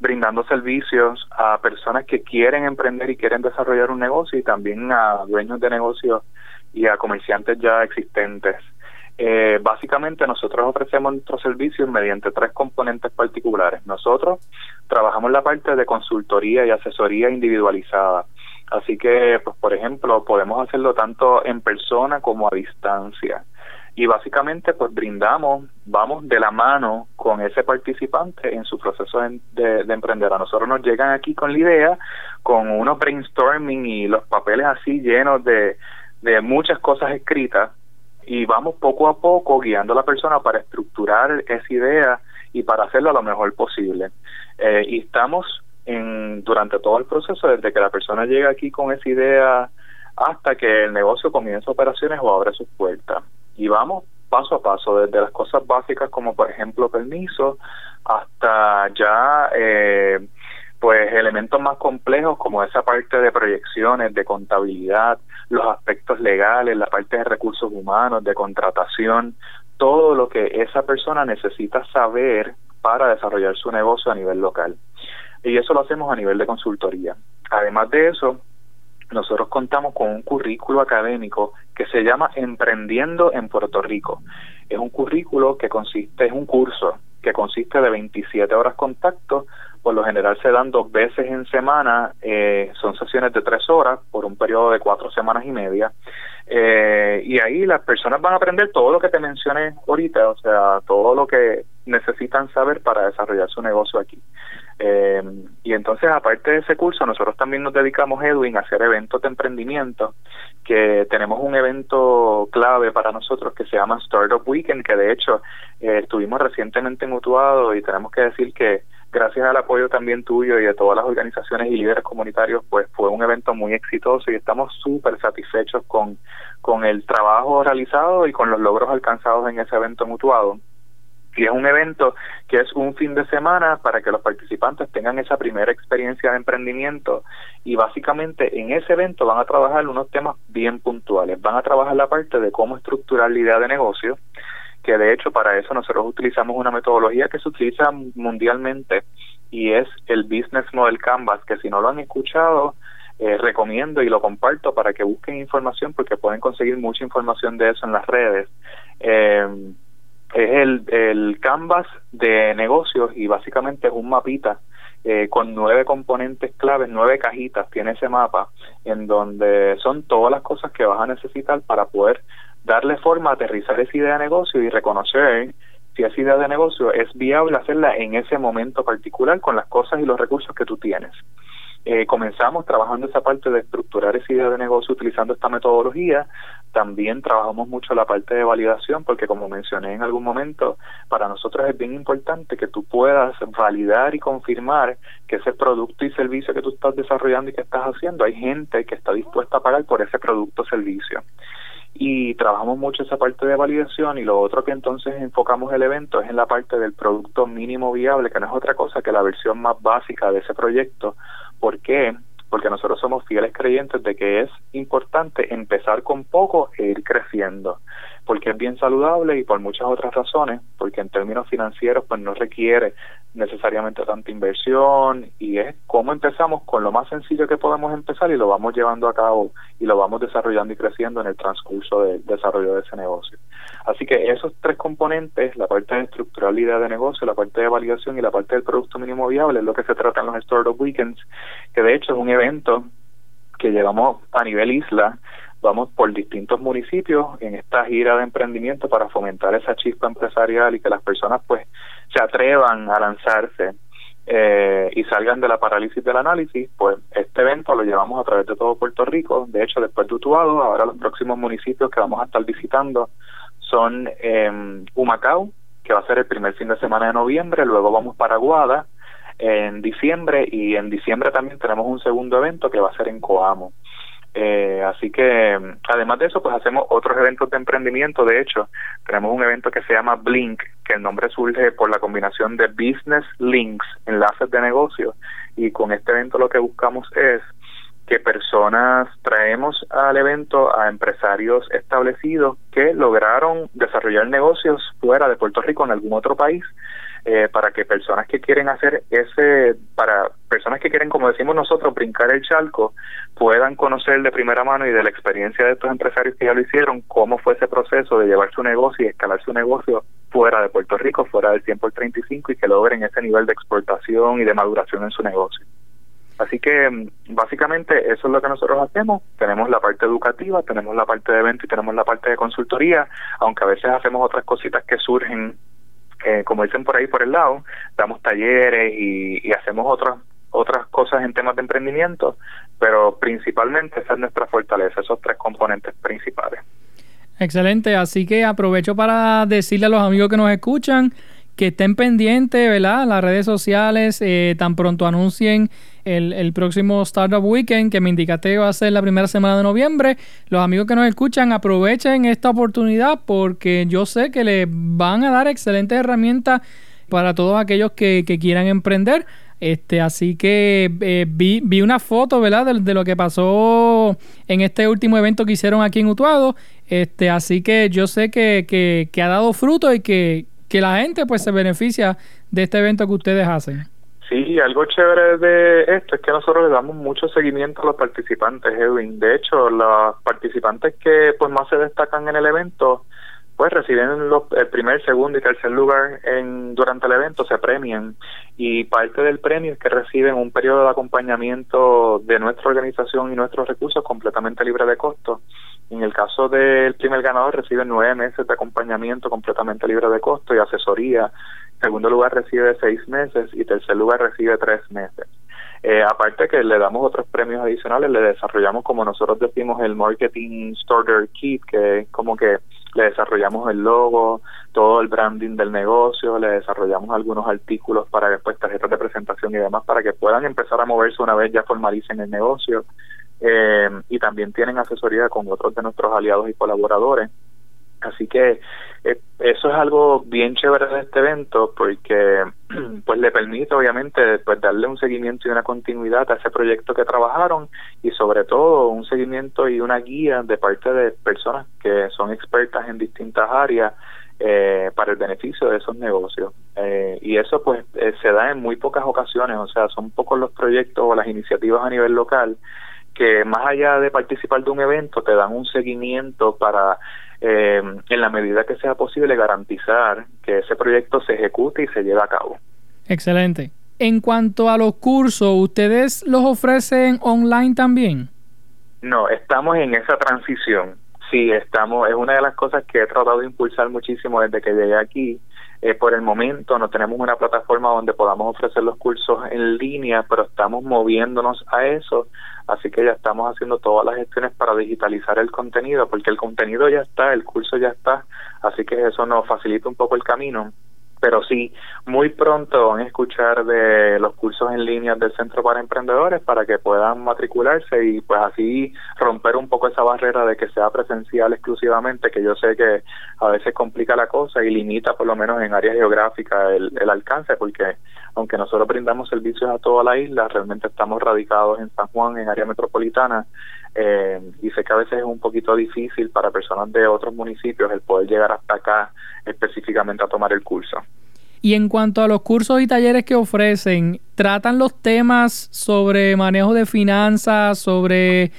brindando servicios a personas que quieren emprender y quieren desarrollar un negocio y también a dueños de negocios y a comerciantes ya existentes. Eh, básicamente nosotros ofrecemos nuestros servicios mediante tres componentes particulares. Nosotros trabajamos la parte de consultoría y asesoría individualizada. Así que, pues, por ejemplo, podemos hacerlo tanto en persona como a distancia y básicamente pues brindamos, vamos de la mano con ese participante en su proceso de, emprender. A nosotros nos llegan aquí con la idea, con unos brainstorming y los papeles así llenos de, de muchas cosas escritas y vamos poco a poco guiando a la persona para estructurar esa idea y para hacerlo lo mejor posible. Eh, y estamos en, durante todo el proceso, desde que la persona llega aquí con esa idea hasta que el negocio comienza operaciones o abre sus puertas y vamos paso a paso, desde las cosas básicas como por ejemplo permiso hasta ya eh, pues elementos más complejos como esa parte de proyecciones, de contabilidad, los aspectos legales, la parte de recursos humanos, de contratación, todo lo que esa persona necesita saber para desarrollar su negocio a nivel local. Y eso lo hacemos a nivel de consultoría. Además de eso, nosotros contamos con un currículo académico que se llama Emprendiendo en Puerto Rico. Es un currículo que consiste, es un curso que consiste de 27 horas contacto, por lo general se dan dos veces en semana, eh, son sesiones de tres horas por un periodo de cuatro semanas y media, eh, y ahí las personas van a aprender todo lo que te mencioné ahorita, o sea, todo lo que necesitan saber para desarrollar su negocio aquí. Eh, y entonces, aparte de ese curso, nosotros también nos dedicamos, Edwin, a hacer eventos de emprendimiento, que tenemos un evento clave para nosotros que se llama Startup Weekend, que de hecho eh, estuvimos recientemente en Utuado y tenemos que decir que gracias al apoyo también tuyo y de todas las organizaciones y líderes comunitarios, pues fue un evento muy exitoso y estamos súper satisfechos con, con el trabajo realizado y con los logros alcanzados en ese evento mutuado. Y es un evento que es un fin de semana para que los participantes tengan esa primera experiencia de emprendimiento y básicamente en ese evento van a trabajar unos temas bien puntuales. Van a trabajar la parte de cómo estructurar la idea de negocio, que de hecho para eso nosotros utilizamos una metodología que se utiliza mundialmente y es el Business Model Canvas, que si no lo han escuchado, eh, recomiendo y lo comparto para que busquen información porque pueden conseguir mucha información de eso en las redes. Eh, es el, el canvas de negocios y básicamente es un mapita eh, con nueve componentes claves, nueve cajitas tiene ese mapa en donde son todas las cosas que vas a necesitar para poder darle forma, aterrizar esa idea de negocio y reconocer si esa idea de negocio es viable hacerla en ese momento particular con las cosas y los recursos que tú tienes. Eh, comenzamos trabajando esa parte de estructurar esa idea de negocio utilizando esta metodología. También trabajamos mucho la parte de validación porque como mencioné en algún momento, para nosotros es bien importante que tú puedas validar y confirmar que ese producto y servicio que tú estás desarrollando y que estás haciendo, hay gente que está dispuesta a pagar por ese producto o servicio y trabajamos mucho esa parte de validación y lo otro que entonces enfocamos el evento es en la parte del producto mínimo viable, que no es otra cosa que la versión más básica de ese proyecto. ¿Por qué? Porque nosotros somos fieles creyentes de que es importante empezar con poco e ir creciendo porque es bien saludable y por muchas otras razones, porque en términos financieros pues no requiere necesariamente tanta inversión y es cómo empezamos con lo más sencillo que podemos empezar y lo vamos llevando a cabo y lo vamos desarrollando y creciendo en el transcurso del desarrollo de ese negocio. Así que esos tres componentes, la parte de estructuralidad de negocio, la parte de validación y la parte del producto mínimo viable es lo que se trata en los Startup Weekends, que de hecho es un evento que llevamos a nivel isla vamos por distintos municipios en esta gira de emprendimiento para fomentar esa chispa empresarial y que las personas pues se atrevan a lanzarse eh, y salgan de la parálisis del análisis, pues este evento lo llevamos a través de todo Puerto Rico. De hecho, después de Utuado, ahora los próximos municipios que vamos a estar visitando son eh, Humacao, que va a ser el primer fin de semana de noviembre, luego vamos para Aguada en diciembre y en diciembre también tenemos un segundo evento que va a ser en Coamo. Eh, así que, además de eso, pues hacemos otros eventos de emprendimiento. De hecho, tenemos un evento que se llama Blink, que el nombre surge por la combinación de business links, enlaces de negocio, y con este evento lo que buscamos es que personas traemos al evento a empresarios establecidos que lograron desarrollar negocios fuera de Puerto Rico en algún otro país eh, para que personas que quieren hacer ese, para personas que quieren, como decimos nosotros, brincar el charco, puedan conocer de primera mano y de la experiencia de estos empresarios que ya lo hicieron, cómo fue ese proceso de llevar su negocio y escalar su negocio fuera de Puerto Rico, fuera del 100 por 35 y que logren ese nivel de exportación y de maduración en su negocio. Así que mm, básicamente eso es lo que nosotros hacemos. Tenemos la parte educativa, tenemos la parte de evento y tenemos la parte de consultoría, aunque a veces hacemos otras cositas que surgen eh, como dicen por ahí por el lado, damos talleres y, hacemos otras otras cosas en temas de emprendimiento, pero principalmente esa es nuestra fortaleza, esos tres componentes principales. Excelente, así que aprovecho para decirle a los amigos que nos escuchan que estén pendientes, ¿verdad? Las redes sociales, eh, tan pronto anuncien el, el, próximo Startup Weekend, que me indicaste va a ser la primera semana de noviembre. Los amigos que nos escuchan, aprovechen esta oportunidad porque yo sé que les van a dar excelentes herramientas para todos aquellos que, que quieran emprender. Este, así que eh, vi, vi una foto, ¿verdad? De, lo que pasó en este último evento que hicieron aquí en Utuado. Este, así que yo sé que, que, que ha dado fruto y que, que la gente pues se beneficia de este evento que ustedes hacen. Sí, algo chévere de esto es que nosotros le damos mucho seguimiento a los participantes, Edwin. De hecho, los participantes que pues más se destacan en el evento, pues reciben los, el primer, segundo y tercer lugar en durante el evento, se premian y parte del premio es que reciben un periodo de acompañamiento de nuestra organización y nuestros recursos completamente libre de costo. En el caso del primer ganador reciben nueve meses de acompañamiento completamente libre de costo y asesoría segundo lugar recibe seis meses y tercer lugar recibe tres meses. Eh, aparte que le damos otros premios adicionales, le desarrollamos como nosotros decimos el Marketing Starter Kit, que es como que le desarrollamos el logo, todo el branding del negocio, le desarrollamos algunos artículos para después tarjetas de presentación y demás para que puedan empezar a moverse una vez ya formalicen el negocio. Eh, y también tienen asesoría con otros de nuestros aliados y colaboradores Así que eh, eso es algo bien chévere de este evento porque <clears throat> pues le permite obviamente pues darle un seguimiento y una continuidad a ese proyecto que trabajaron y sobre todo un seguimiento y una guía de parte de personas que son expertas en distintas áreas eh, para el beneficio de esos negocios. Eh, y eso pues eh, se da en muy pocas ocasiones, o sea, son pocos los proyectos o las iniciativas a nivel local que más allá de participar de un evento te dan un seguimiento para eh, en la medida que sea posible garantizar que ese proyecto se ejecute y se lleve a cabo. Excelente. En cuanto a los cursos, ¿ustedes los ofrecen online también? No, estamos en esa transición. Sí, estamos, es una de las cosas que he tratado de impulsar muchísimo desde que llegué aquí. Eh, por el momento no tenemos una plataforma donde podamos ofrecer los cursos en línea, pero estamos moviéndonos a eso. Así que ya estamos haciendo todas las gestiones para digitalizar el contenido, porque el contenido ya está, el curso ya está, así que eso nos facilita un poco el camino pero sí, muy pronto van a escuchar de los cursos en línea del Centro para Emprendedores para que puedan matricularse y pues así romper un poco esa barrera de que sea presencial exclusivamente, que yo sé que a veces complica la cosa y limita por lo menos en áreas geográficas el, alcance, porque aunque nosotros brindamos servicios a toda la isla, realmente estamos radicados en San Juan, en área metropolitana, eh, y sé que a veces es un poquito difícil para personas de otros municipios el poder llegar hasta acá específicamente a tomar el curso. Y en cuanto a los cursos y talleres que ofrecen, ¿tratan los temas sobre manejo de finanzas, sobre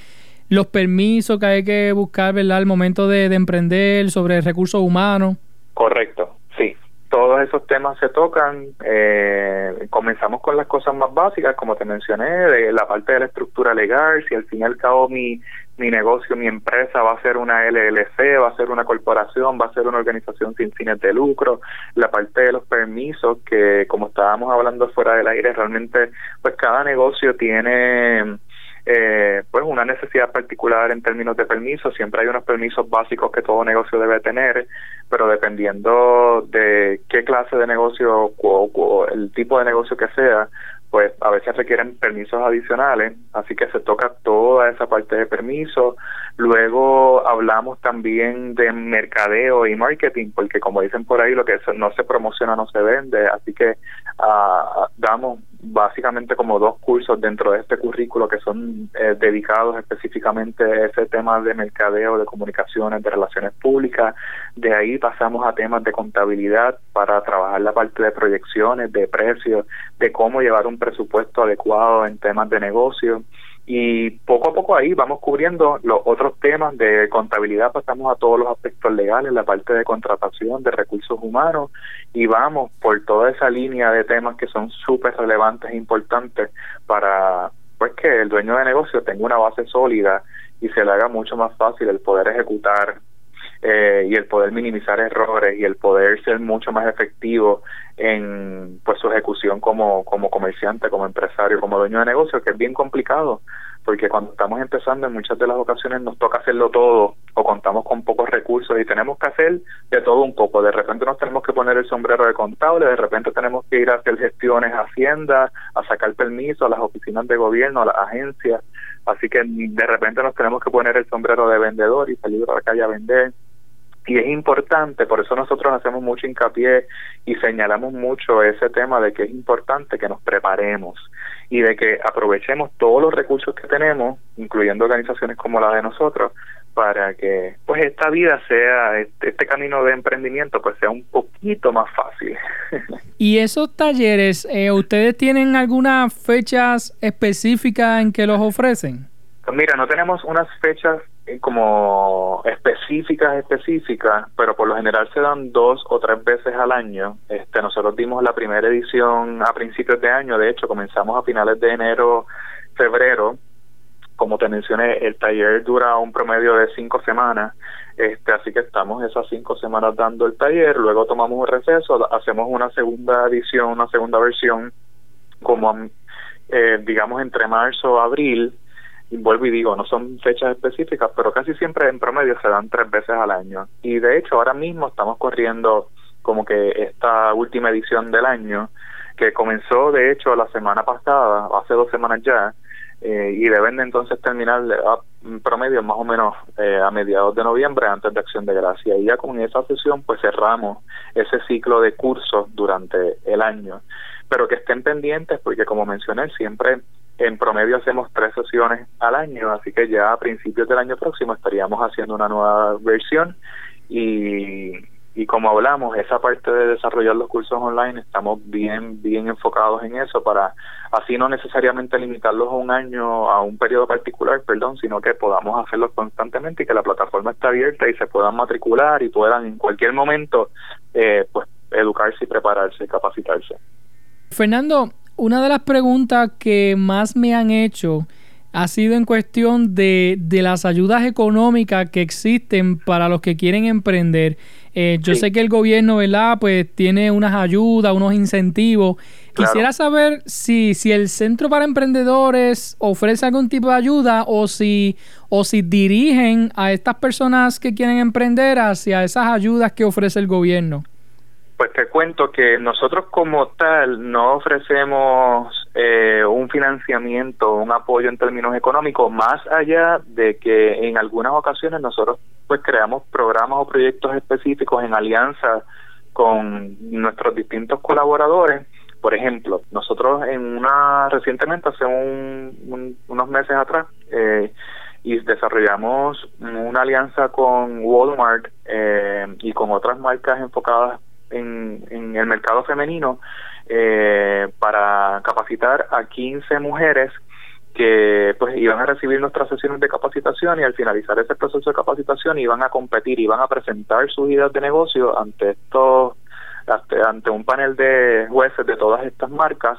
los permisos que hay que buscar ¿verdad? al momento de, de emprender, sobre recursos humanos? Correcto, sí todos esos temas se tocan. Eh, comenzamos con las cosas más básicas, como te mencioné, de la parte de la estructura legal, si al fin y al cabo mi, mi negocio, mi empresa va a ser una LLC, va a ser una corporación, va a ser una organización sin fines de lucro, la parte de los permisos, que como estábamos hablando fuera del aire, realmente pues cada negocio tiene eh, pues una necesidad particular en términos de permisos. Siempre hay unos permisos básicos que todo negocio debe tener, pero dependiendo de qué clase de negocio o, el tipo de negocio que sea, pues a veces requieren permisos adicionales, así que se toca toda esa parte de permisos. Luego hablamos también de mercadeo y marketing, porque como dicen por ahí, lo que no se promociona no se vende, así que uh, damos básicamente como dos cursos dentro de este currículo que son eh, dedicados específicamente a ese tema de mercadeo, de comunicaciones, de relaciones públicas. De ahí pasamos a temas de contabilidad para trabajar la parte de proyecciones, de precios, de cómo llevar un presupuesto adecuado en temas de negocio y poco a poco ahí vamos cubriendo los otros temas de contabilidad, pasamos a todos los aspectos legales, la parte de contratación, de recursos humanos y vamos por toda esa línea de temas que son súper relevantes e importantes para pues que el dueño de negocio tenga una base sólida y se le haga mucho más fácil el poder ejecutar eh, y el poder minimizar errores y el poder ser mucho más efectivo en pues su ejecución como como comerciante, como empresario, como dueño de negocio, que es bien complicado, porque cuando estamos empezando en muchas de las ocasiones nos toca hacerlo todo o contamos con pocos recursos y tenemos que hacer de todo un poco. De repente nos tenemos que poner el sombrero de contable, de repente tenemos que ir a hacer gestiones a Hacienda, a sacar permiso a las oficinas de gobierno, a las agencias, así que de repente nos tenemos que poner el sombrero de vendedor y salir a la calle a vender y es importante, por eso nosotros hacemos mucho hincapié y señalamos mucho ese tema de que es importante que nos preparemos y de que aprovechemos todos los recursos que tenemos, incluyendo organizaciones como la de nosotros, para que pues esta vida sea este, este camino de emprendimiento pues sea un poquito más fácil. <laughs> y esos talleres, eh, ¿ustedes tienen algunas fechas específicas en que los ofrecen? Mira, no tenemos unas fechas como específicas, específicas, pero por lo general se dan dos o tres veces al año. Este, nosotros dimos la primera edición a principios de año, de hecho comenzamos a finales de enero, febrero. Como te mencioné, el taller dura un promedio de cinco semanas, este, así que estamos esas cinco semanas dando el taller, luego tomamos un receso, hacemos una segunda edición, una segunda versión, como eh, digamos entre marzo abril, y vuelvo y digo, no son fechas específicas, pero casi siempre en promedio se dan tres veces al año. Y de hecho, ahora mismo estamos corriendo como que esta última edición del año, que comenzó de hecho la semana pasada, hace dos semanas ya, eh, y deben de entonces terminar en promedio más o menos eh, a mediados de noviembre antes de Acción de Gracia. Y ya con esa sesión pues cerramos ese ciclo de cursos durante el año. Pero que estén pendientes porque como mencioné siempre en promedio hacemos tres sesiones al año, así que ya a principios del año próximo estaríamos haciendo una nueva versión y, y como hablamos, esa parte de desarrollar los cursos online, estamos bien, bien enfocados en eso para así no necesariamente limitarlos a un año, a un periodo particular, perdón, sino que podamos hacerlos constantemente y que la plataforma esté abierta y se puedan matricular y puedan en cualquier momento eh, pues educarse y prepararse capacitarse. Fernando, una de las preguntas que más me han hecho ha sido en cuestión de, de las ayudas económicas que existen para los que quieren emprender. Eh, yo sé que el gobierno, ¿verdad? Pues tiene unas ayudas, unos incentivos. Quisiera saber si, si el Centro para Emprendedores ofrece algún tipo de ayuda o si, o si dirigen a estas personas que quieren emprender hacia esas ayudas que ofrece el gobierno. Pues te cuento que nosotros como tal no ofrecemos eh, un financiamiento, un apoyo en términos económicos, más allá de que en algunas ocasiones nosotros pues creamos programas o proyectos específicos en alianza con nuestros distintos colaboradores. Por ejemplo, nosotros en una recientemente hace unos meses atrás eh, y desarrollamos una alianza con Walmart eh, y con otras marcas enfocadas en, en el mercado femenino eh, para capacitar a 15 mujeres que pues iban a recibir nuestras sesiones de capacitación y al finalizar ese proceso de capacitación iban a competir, iban a presentar sus ideas de negocio ante estos ante un panel de jueces de todas estas marcas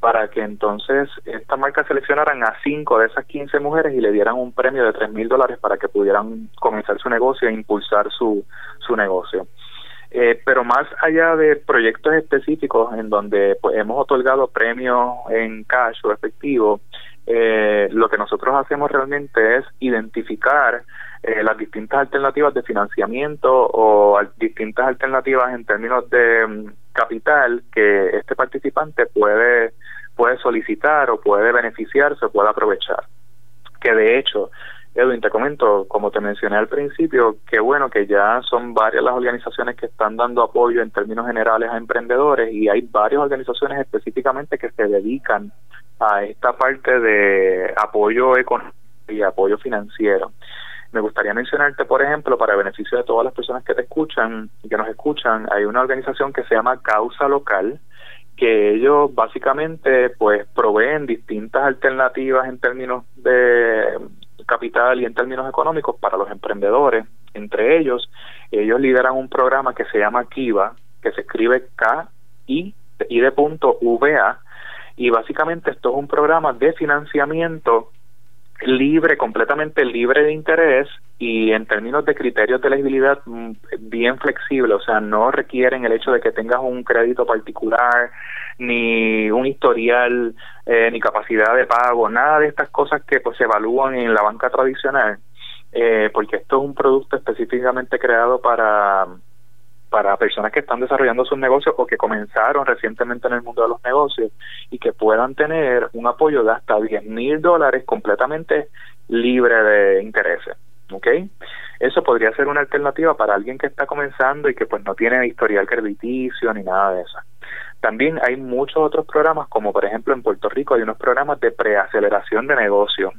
para que entonces estas marcas seleccionaran a cinco de esas 15 mujeres y le dieran un premio de tres mil dólares para que pudieran comenzar su negocio e impulsar su, su negocio. Eh, pero más allá de proyectos específicos en donde pues, hemos otorgado premios en cash o efectivo, eh, lo que nosotros hacemos realmente es identificar eh, las distintas alternativas de financiamiento o distintas alternativas en términos de mm, capital que este participante puede puede solicitar o puede beneficiarse o puede aprovechar. Que de hecho Edwin, te comento, como te mencioné al principio, que bueno que ya son varias las organizaciones que están dando apoyo en términos generales a emprendedores y hay varias organizaciones específicamente que se dedican a esta parte de apoyo económico y apoyo financiero. Me gustaría mencionarte, por ejemplo, para beneficio de todas las personas que te escuchan y que nos escuchan, hay una organización que se llama Causa Local, que ellos básicamente pues proveen distintas alternativas en términos de capital y en términos económicos para los emprendedores. Entre ellos, ellos lideran un programa que se llama Kiva, que se escribe K I I de punto VA y básicamente esto es un programa de financiamiento libre, completamente libre de interés y en términos de criterios de elegibilidad mm, bien flexible, o sea, no requieren el hecho de que tengas un crédito particular, ni un historial, eh, ni capacidad de pago, nada de estas cosas que pues se evalúan en la banca tradicional, eh, porque esto es un producto específicamente creado para para personas que están desarrollando sus negocios o que comenzaron recientemente en el mundo de los negocios y que puedan tener un apoyo de hasta 10 mil dólares completamente libre de intereses. ¿ok? Eso podría ser una alternativa para alguien que está comenzando y que pues no tiene historial crediticio ni nada de eso. También hay muchos otros programas, como por ejemplo en Puerto Rico hay unos programas de preaceleración de negocio.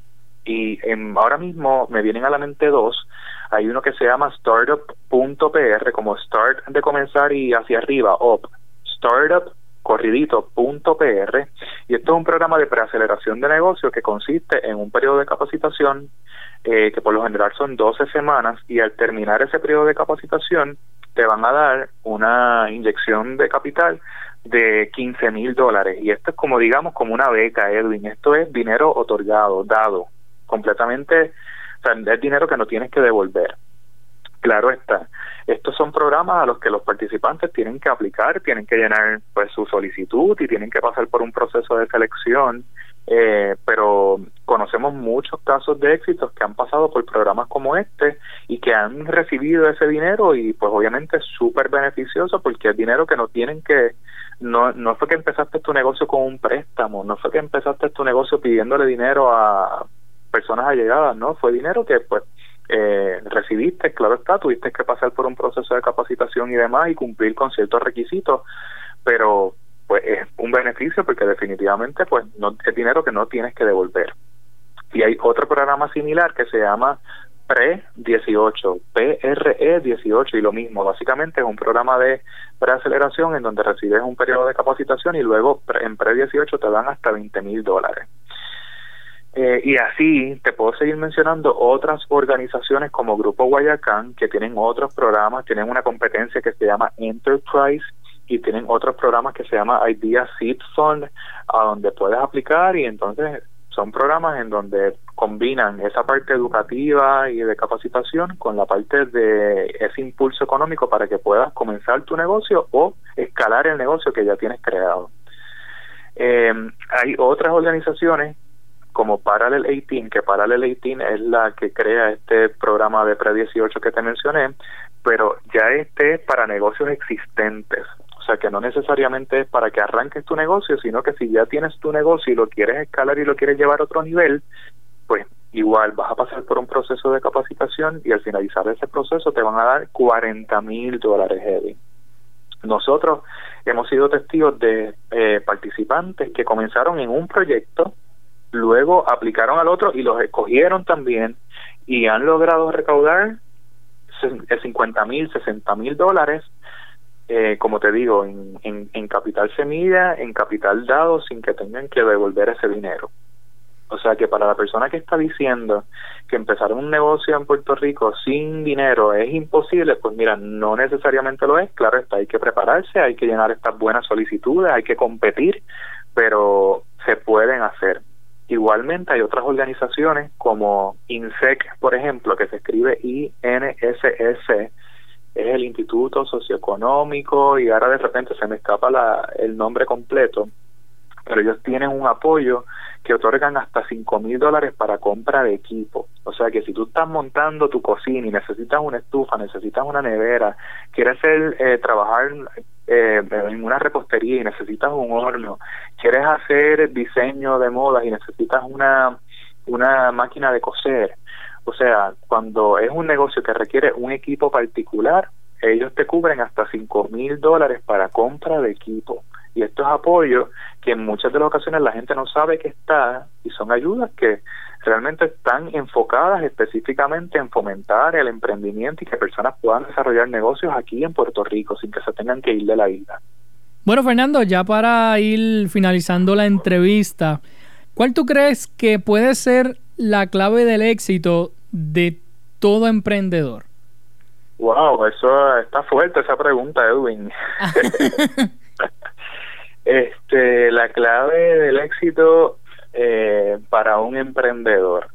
Y en, ahora mismo me vienen a la mente dos. Hay uno que se llama startup.pr, como start de comenzar y hacia arriba, up. Startup corridito.pr y esto es un programa de preaceleración de negocio que consiste en un periodo de capacitación eh, que por lo general son 12 semanas y al terminar ese periodo de capacitación te van a dar una inyección de capital de 15 mil dólares y esto es como digamos como una beca Edwin esto es dinero otorgado dado completamente o sea es dinero que no tienes que devolver Claro está. Estos son programas a los que los participantes tienen que aplicar, tienen que llenar pues su solicitud y tienen que pasar por un proceso de selección. Eh, pero conocemos muchos casos de éxitos que han pasado por programas como este y que han recibido ese dinero y pues obviamente es súper beneficioso porque es dinero que no tienen que no no fue que empezaste tu negocio con un préstamo no fue que empezaste tu negocio pidiéndole dinero a personas allegadas no fue dinero que pues eh, recibiste, claro está, tuviste que pasar por un proceso de capacitación y demás y cumplir con ciertos requisitos, pero pues es un beneficio porque definitivamente pues no es dinero que no tienes que devolver. Y hay otro programa similar que se llama PRE 18, PRE 18 y lo mismo, básicamente es un programa de preaceleración en donde recibes un periodo de capacitación y luego en PRE 18 te dan hasta 20 mil dólares. Eh, y así te puedo seguir mencionando otras organizaciones como Grupo Guayacán que tienen otros programas, tienen una competencia que se llama Enterprise y tienen otros programas que se llama Idea Seed Fund a donde puedes aplicar y entonces son programas en donde combinan esa parte educativa y de capacitación con la parte de ese impulso económico para que puedas comenzar tu negocio o escalar el negocio que ya tienes creado. Eh, hay otras organizaciones como Parallel 18, que Parallel 18 es la que crea este programa de Pre-18 que te mencioné, pero ya este es para negocios existentes. O sea, que no necesariamente es para que arranques tu negocio, sino que si ya tienes tu negocio y lo quieres escalar y lo quieres llevar a otro nivel, pues igual vas a pasar por un proceso de capacitación y al finalizar ese proceso te van a dar 40 mil dólares, Eddie. Nosotros hemos sido testigos de eh, participantes que comenzaron en un proyecto luego aplicaron al otro y los escogieron también y han logrado recaudar 50 mil, 60 mil dólares, eh, como te digo, en, en, en capital semilla, en capital dado, sin que tengan que devolver ese dinero. O sea que para la persona que está diciendo que empezar un negocio en Puerto Rico sin dinero es imposible, pues mira, no necesariamente lo es. Claro está, hay que prepararse, hay que llenar estas buenas solicitudes, hay que competir, pero se pueden hacer. Igualmente hay otras organizaciones como INSEC, por ejemplo, que se escribe INSS, el Instituto Socioeconómico y ahora de repente se me escapa la, el nombre completo, pero ellos tienen un apoyo que otorgan hasta cinco mil dólares para compra de equipo. O sea que si tú estás montando tu cocina y necesitas una estufa, necesitas una nevera, quieres hacer, eh, trabajar eh, en una repostería y necesitas un horno, quieres hacer diseño de modas y necesitas una, una máquina de coser. O sea, cuando es un negocio que requiere un equipo particular, ellos te cubren hasta cinco mil dólares para compra de equipo. Y esto es apoyo que en muchas de las ocasiones la gente no sabe que está y son ayudas que realmente están enfocadas específicamente en fomentar el emprendimiento y que personas puedan desarrollar negocios aquí en Puerto Rico sin que se tengan que ir de la isla. Bueno, Fernando, ya para ir finalizando la entrevista, ¿cuál tú crees que puede ser la clave del éxito de todo emprendedor? Wow, eso está fuerte esa pregunta, Edwin. <laughs> Este, la clave del éxito eh, para un emprendedor.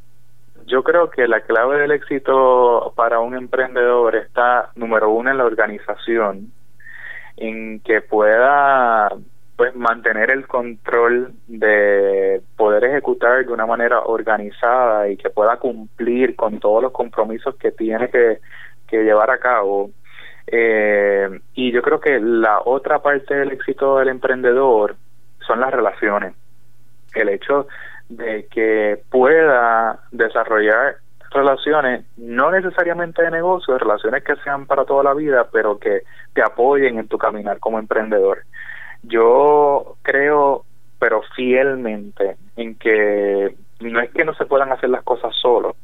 Yo creo que la clave del éxito para un emprendedor está, número uno, en la organización, en que pueda pues mantener el control de poder ejecutar de una manera organizada y que pueda cumplir con todos los compromisos que tiene que, que llevar a cabo eh, y yo creo que la otra parte del éxito del emprendedor son las relaciones. El hecho de que pueda desarrollar relaciones, no necesariamente de negocio, relaciones que sean para toda la vida, pero que te apoyen en tu caminar como emprendedor. Yo creo, pero fielmente, en que no es que no se puedan hacer las cosas solo,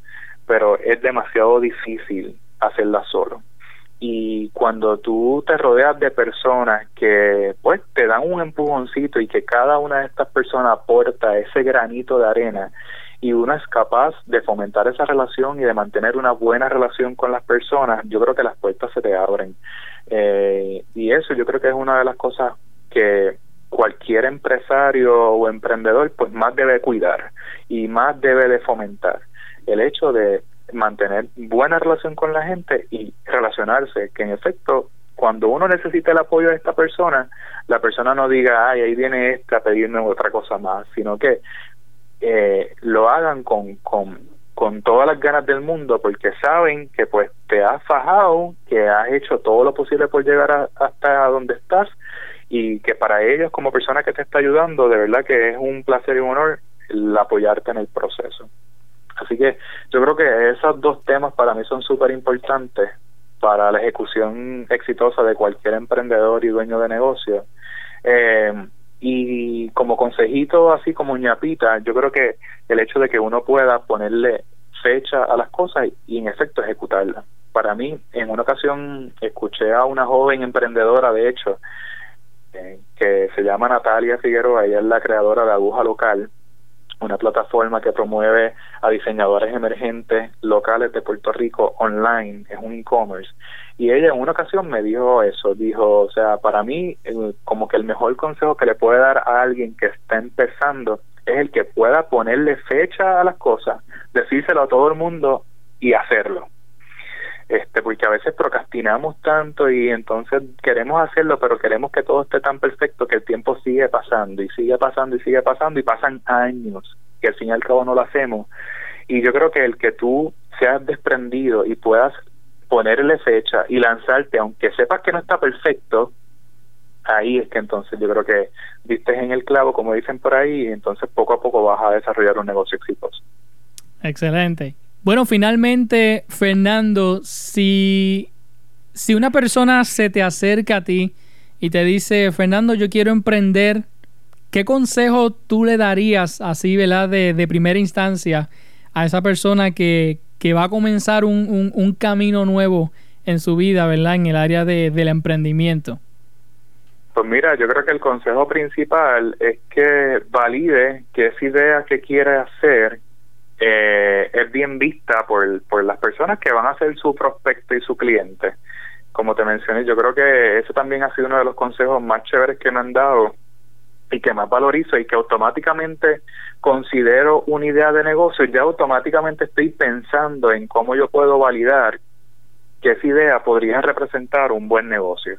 pero es demasiado difícil hacerlas solo. Y cuando tú te rodeas de personas que pues te dan un empujoncito y que cada una de estas personas aporta ese granito de arena y uno es capaz de fomentar esa relación y de mantener una buena relación con las personas, yo creo que las puertas se te abren. Eh, y eso yo creo que es una de las cosas que cualquier empresario o emprendedor pues más debe cuidar y más debe de fomentar el hecho de mantener buena relación con la gente y relacionarse, que en efecto cuando uno necesita el apoyo de esta persona, la persona no diga, ay, ahí viene esta a pedirme otra cosa más, sino que eh, lo hagan con, con, con todas las ganas del mundo, porque saben que pues te has fajado, que has hecho todo lo posible por llegar hasta donde estás y que para ellos como persona que te está ayudando, de verdad que es un placer y un honor el apoyarte en el proceso. Así que yo creo que esos dos temas para mí son súper importantes para la ejecución exitosa de cualquier emprendedor y dueño de negocio. Eh, y como consejito, así como ñapita, yo creo que el hecho de que uno pueda ponerle fecha a las cosas y en efecto ejecutarlas. Para mí, en una ocasión escuché a una joven emprendedora, de hecho, eh, que se llama Natalia Figueroa, ella es la creadora de Aguja Local, una plataforma que promueve a diseñadores emergentes locales de Puerto Rico online, es un e-commerce. Y ella en una ocasión me dijo eso, dijo, o sea, para mí como que el mejor consejo que le puede dar a alguien que está empezando es el que pueda ponerle fecha a las cosas, decírselo a todo el mundo y hacerlo este porque a veces procrastinamos tanto y entonces queremos hacerlo pero queremos que todo esté tan perfecto que el tiempo sigue pasando y sigue pasando y sigue pasando y pasan años que al fin y al cabo no lo hacemos. Y yo creo que el que tú seas desprendido y puedas ponerle fecha y lanzarte aunque sepas que no está perfecto ahí es que entonces yo creo que viste en el clavo como dicen por ahí y entonces poco a poco vas a desarrollar un negocio exitoso. Excelente bueno, finalmente, Fernando, si, si una persona se te acerca a ti y te dice, Fernando, yo quiero emprender, ¿qué consejo tú le darías así, ¿verdad? De, de primera instancia a esa persona que, que va a comenzar un, un, un, camino nuevo en su vida, ¿verdad? En el área de, del emprendimiento. Pues mira, yo creo que el consejo principal es que valide qué es idea que quiere hacer eh, es bien vista por, por las personas que van a ser su prospecto y su cliente. Como te mencioné, yo creo que eso también ha sido uno de los consejos más chéveres que me han dado y que más valorizo y que automáticamente considero una idea de negocio, ya automáticamente estoy pensando en cómo yo puedo validar que esa idea podría representar un buen negocio.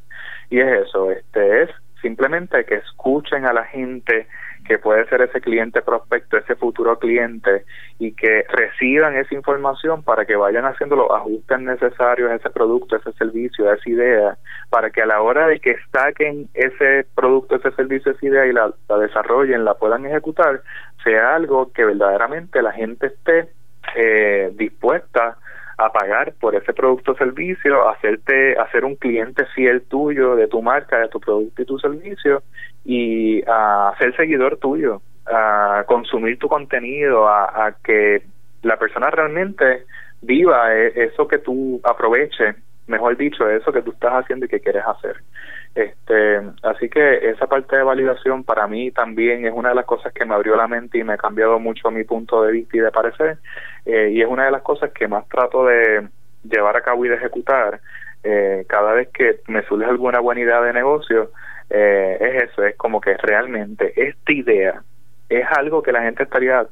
Y es eso, este es simplemente que escuchen a la gente, que puede ser ese cliente prospecto, ese futuro cliente, y que reciban esa información para que vayan haciendo los ajustes necesarios a ese producto, ese servicio, a esa idea, para que a la hora de que saquen ese producto, ese servicio, esa idea y la, desarrollen, la puedan ejecutar, sea algo que verdaderamente la gente esté eh, dispuesta a pagar por ese producto o servicio, hacerte, hacer un cliente fiel tuyo, de tu marca, de tu producto y tu servicio, y a ser seguidor tuyo, a consumir tu contenido, a, que la persona realmente viva e, eso que tú aproveches, mejor dicho, eso que tú estás haciendo y que quieres hacer. Este, así que esa parte de validación para mí también es una de las cosas que me abrió la mente y me ha cambiado mucho mi punto de vista y de parecer, eh, y es una de las cosas que más trato de llevar a cabo y de ejecutar eh, cada vez que me surge alguna buena idea de negocio, eh, es eso, es como que realmente esta idea es algo que la gente estaría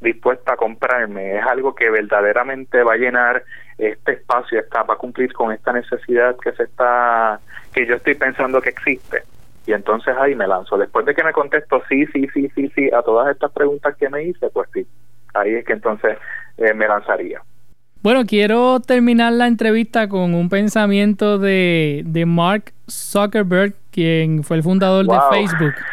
dispuesta a comprarme, es algo que verdaderamente va a llenar este espacio, está, va a cumplir con esta necesidad que se está, que yo estoy pensando que existe. Y entonces ahí me lanzo. Después de que me contesto sí, sí, sí, sí, sí a todas estas preguntas que me hice, pues sí, ahí es que entonces eh, me lanzaría. Bueno, quiero terminar la entrevista con un pensamiento de, de Mark Zuckerberg quien fue el fundador de Facebook. <laughs>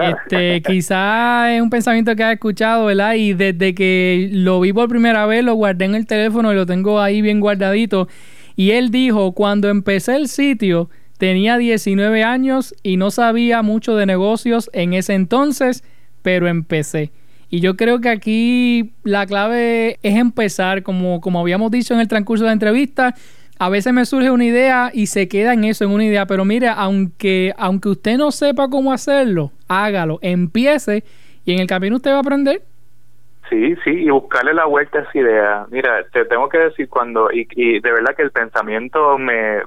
Este, quizá es un pensamiento que has escuchado, ¿verdad? Y desde que lo vi por primera vez, lo guardé en el teléfono y lo tengo ahí bien guardadito. Y él dijo, cuando empecé el sitio, tenía 19 años y no sabía mucho de negocios en ese entonces, pero empecé. Y yo creo que aquí la clave es empezar, como, como habíamos dicho en el transcurso de la entrevista, a veces me surge una idea y se queda en eso, en una idea, pero mire, aunque, aunque usted no sepa cómo hacerlo, hágalo, empiece y en el camino usted va a aprender. Sí, sí, y buscarle la vuelta a esa idea. Mira, te tengo que decir cuando, y, y de verdad que el pensamiento me,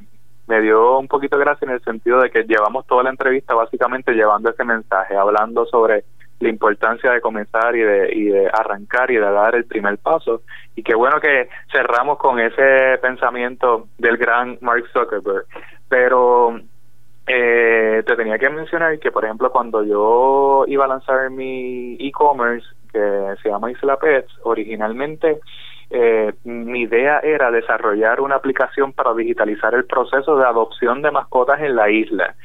me dio un poquito de gracia en el sentido de que llevamos toda la entrevista básicamente llevando ese mensaje, hablando sobre la importancia de comenzar y de, y de arrancar y de dar el primer paso. Y qué bueno que cerramos con ese pensamiento del gran Mark Zuckerberg. Pero eh, te tenía que mencionar que, por ejemplo, cuando yo iba a lanzar mi e-commerce, que se llama Isla Pets, originalmente eh, mi idea era desarrollar una aplicación para digitalizar el proceso de adopción de mascotas en la isla.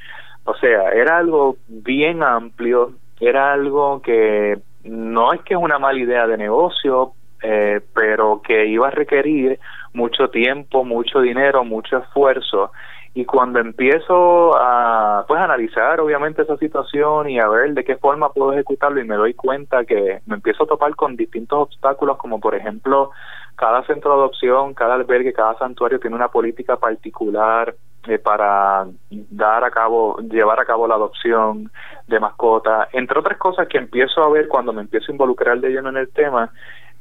O sea, era algo bien amplio, era algo que no es que es una mala idea de negocio, eh, pero que iba a requerir mucho tiempo, mucho dinero, mucho esfuerzo. Y cuando empiezo a pues analizar obviamente esa situación y a ver de qué forma puedo ejecutarlo y me doy cuenta que me empiezo a topar con distintos obstáculos como por ejemplo cada centro de adopción, cada albergue, cada santuario tiene una política particular eh, para dar a cabo, llevar a cabo la adopción de mascotas, entre otras cosas que empiezo a ver cuando me empiezo a involucrar de lleno en el tema,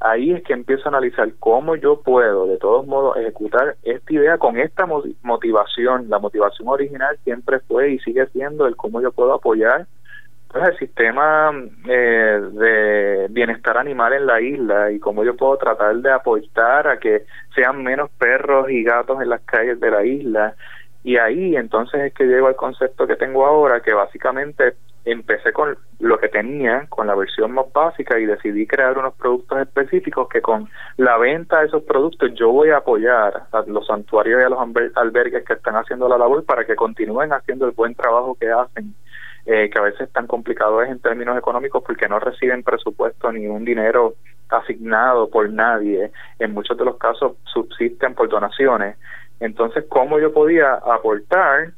ahí es que empiezo a analizar cómo yo puedo, de todos modos, ejecutar esta idea con esta motivación. La motivación original siempre fue y sigue siendo el cómo yo puedo apoyar pues, el sistema eh, de bienestar animal en la isla y cómo yo puedo tratar de aportar a que sean menos perros y gatos en las calles de la isla y ahí entonces es que llego al concepto que tengo ahora, que básicamente empecé con lo que tenía, con la versión más básica y decidí crear unos productos específicos que con la venta de esos productos yo voy a apoyar a los santuarios y a los albergues que están haciendo la labor para que continúen haciendo el buen trabajo que hacen. Eh, que a veces tan complicado es en términos económicos porque no reciben presupuesto ni un dinero asignado por nadie. En muchos de los casos subsisten por donaciones entonces, ¿cómo yo podía aportar,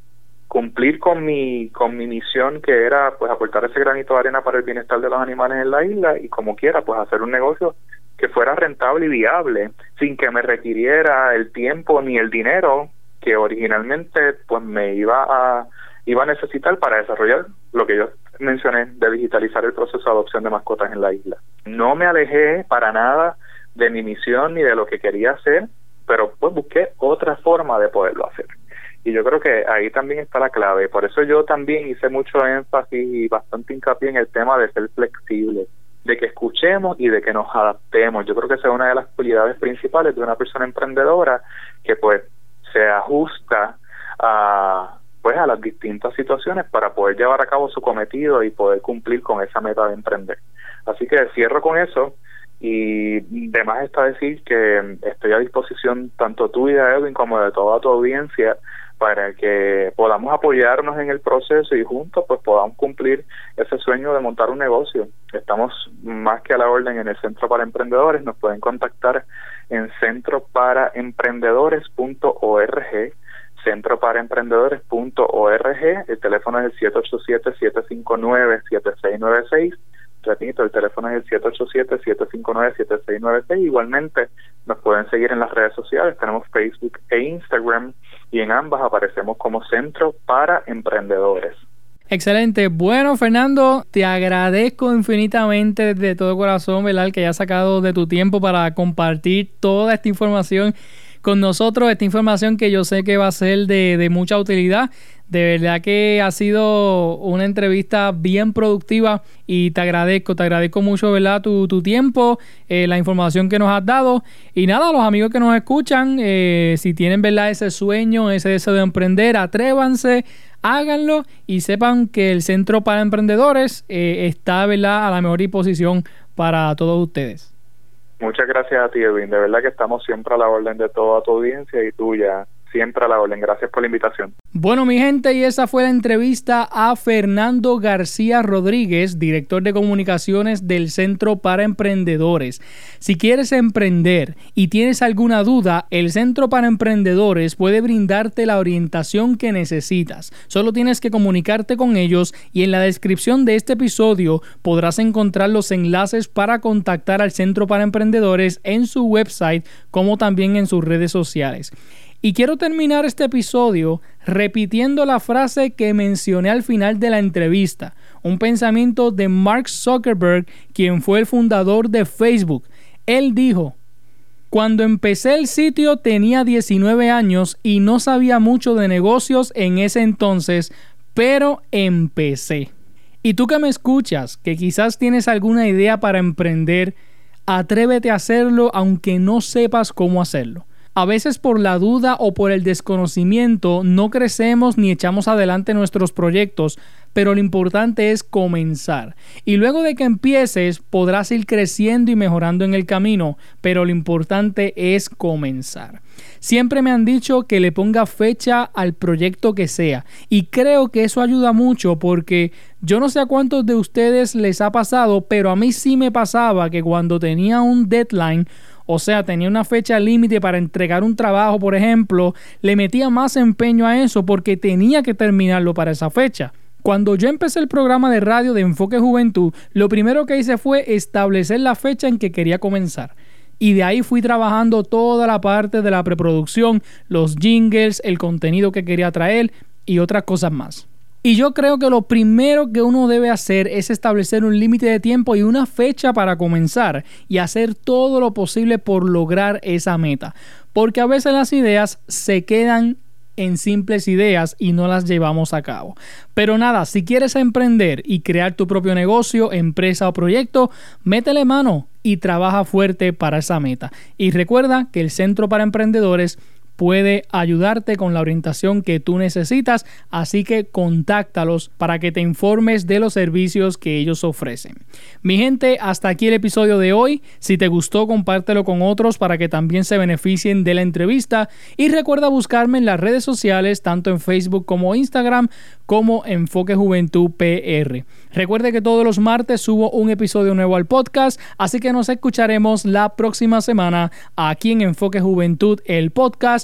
cumplir con mi, con mi misión que era pues aportar ese granito de arena para el bienestar de los animales en la isla y como quiera, pues hacer un negocio que fuera rentable y viable sin que me requiriera el tiempo ni el dinero que originalmente pues me iba a iba a necesitar para desarrollar lo que yo mencioné de digitalizar el proceso de adopción de mascotas en la isla. No me alejé para nada de mi misión ni de lo que quería hacer, pero pues busqué otra forma de poderlo hacer. Y yo creo que ahí también está la clave. Por eso yo también hice mucho énfasis y bastante hincapié en el tema de ser flexible, de que escuchemos y de que nos adaptemos. Yo creo que esa es una de las cualidades principales de una persona emprendedora que pues se ajusta a pues a las distintas situaciones para poder llevar a cabo su cometido y poder cumplir con esa meta de emprender. Así que cierro con eso y demás está decir que estoy a disposición tanto tuya, Edwin, como de toda tu audiencia para que podamos apoyarnos en el proceso y juntos pues podamos cumplir ese sueño de montar un negocio. Estamos más que a la orden en el Centro para Emprendedores, nos pueden contactar en centroparaemprendedores.org centroparaemprendedores.org, el teléfono es el 787-759-7696 Repito, el teléfono es el 787-759-7696. Igualmente, nos pueden seguir en las redes sociales. Tenemos Facebook e Instagram y en ambas aparecemos como Centro para Emprendedores. Excelente. Bueno, Fernando, te agradezco infinitamente de todo corazón, ¿verdad? Que hayas sacado de tu tiempo para compartir toda esta información con nosotros, esta información que yo sé que va a ser de, de mucha utilidad de verdad que ha sido una entrevista bien productiva y te agradezco, te agradezco mucho, ¿verdad? Tu, tu tiempo, eh, la información que nos has dado. Y nada, los amigos que nos escuchan, eh, si tienen, ¿verdad? Ese sueño, ese deseo de emprender, atrévanse, háganlo y sepan que el Centro para Emprendedores eh, está, ¿verdad? A la mejor disposición para todos ustedes. Muchas gracias a ti, Edwin. De verdad que estamos siempre a la orden de toda tu audiencia y tuya siempre a la orden. Gracias por la invitación. Bueno, mi gente, y esa fue la entrevista a Fernando García Rodríguez, director de comunicaciones del Centro para Emprendedores. Si quieres emprender y tienes alguna duda, el Centro para Emprendedores puede brindarte la orientación que necesitas. Solo tienes que comunicarte con ellos y en la descripción de este episodio podrás encontrar los enlaces para contactar al Centro para Emprendedores en su website como también en sus redes sociales. Y quiero terminar este episodio repitiendo la frase que mencioné al final de la entrevista, un pensamiento de Mark Zuckerberg, quien fue el fundador de Facebook. Él dijo, cuando empecé el sitio tenía 19 años y no sabía mucho de negocios en ese entonces, pero empecé. Y tú que me escuchas, que quizás tienes alguna idea para emprender, atrévete a hacerlo aunque no sepas cómo hacerlo. A veces por la duda o por el desconocimiento no crecemos ni echamos adelante nuestros proyectos, pero lo importante es comenzar. Y luego de que empieces podrás ir creciendo y mejorando en el camino, pero lo importante es comenzar. Siempre me han dicho que le ponga fecha al proyecto que sea y creo que eso ayuda mucho porque yo no sé a cuántos de ustedes les ha pasado, pero a mí sí me pasaba que cuando tenía un deadline o sea, tenía una fecha límite para entregar un trabajo, por ejemplo, le metía más empeño a eso porque tenía que terminarlo para esa fecha. Cuando yo empecé el programa de radio de Enfoque Juventud, lo primero que hice fue establecer la fecha en que quería comenzar. Y de ahí fui trabajando toda la parte de la preproducción, los jingles, el contenido que quería traer y otras cosas más. Y yo creo que lo primero que uno debe hacer es establecer un límite de tiempo y una fecha para comenzar y hacer todo lo posible por lograr esa meta. Porque a veces las ideas se quedan en simples ideas y no las llevamos a cabo. Pero nada, si quieres emprender y crear tu propio negocio, empresa o proyecto, métele mano y trabaja fuerte para esa meta. Y recuerda que el Centro para Emprendedores puede ayudarte con la orientación que tú necesitas, así que contáctalos para que te informes de los servicios que ellos ofrecen. Mi gente, hasta aquí el episodio de hoy. Si te gustó, compártelo con otros para que también se beneficien de la entrevista y recuerda buscarme en las redes sociales, tanto en Facebook como Instagram, como Enfoque Juventud PR. Recuerde que todos los martes subo un episodio nuevo al podcast, así que nos escucharemos la próxima semana aquí en Enfoque Juventud, el podcast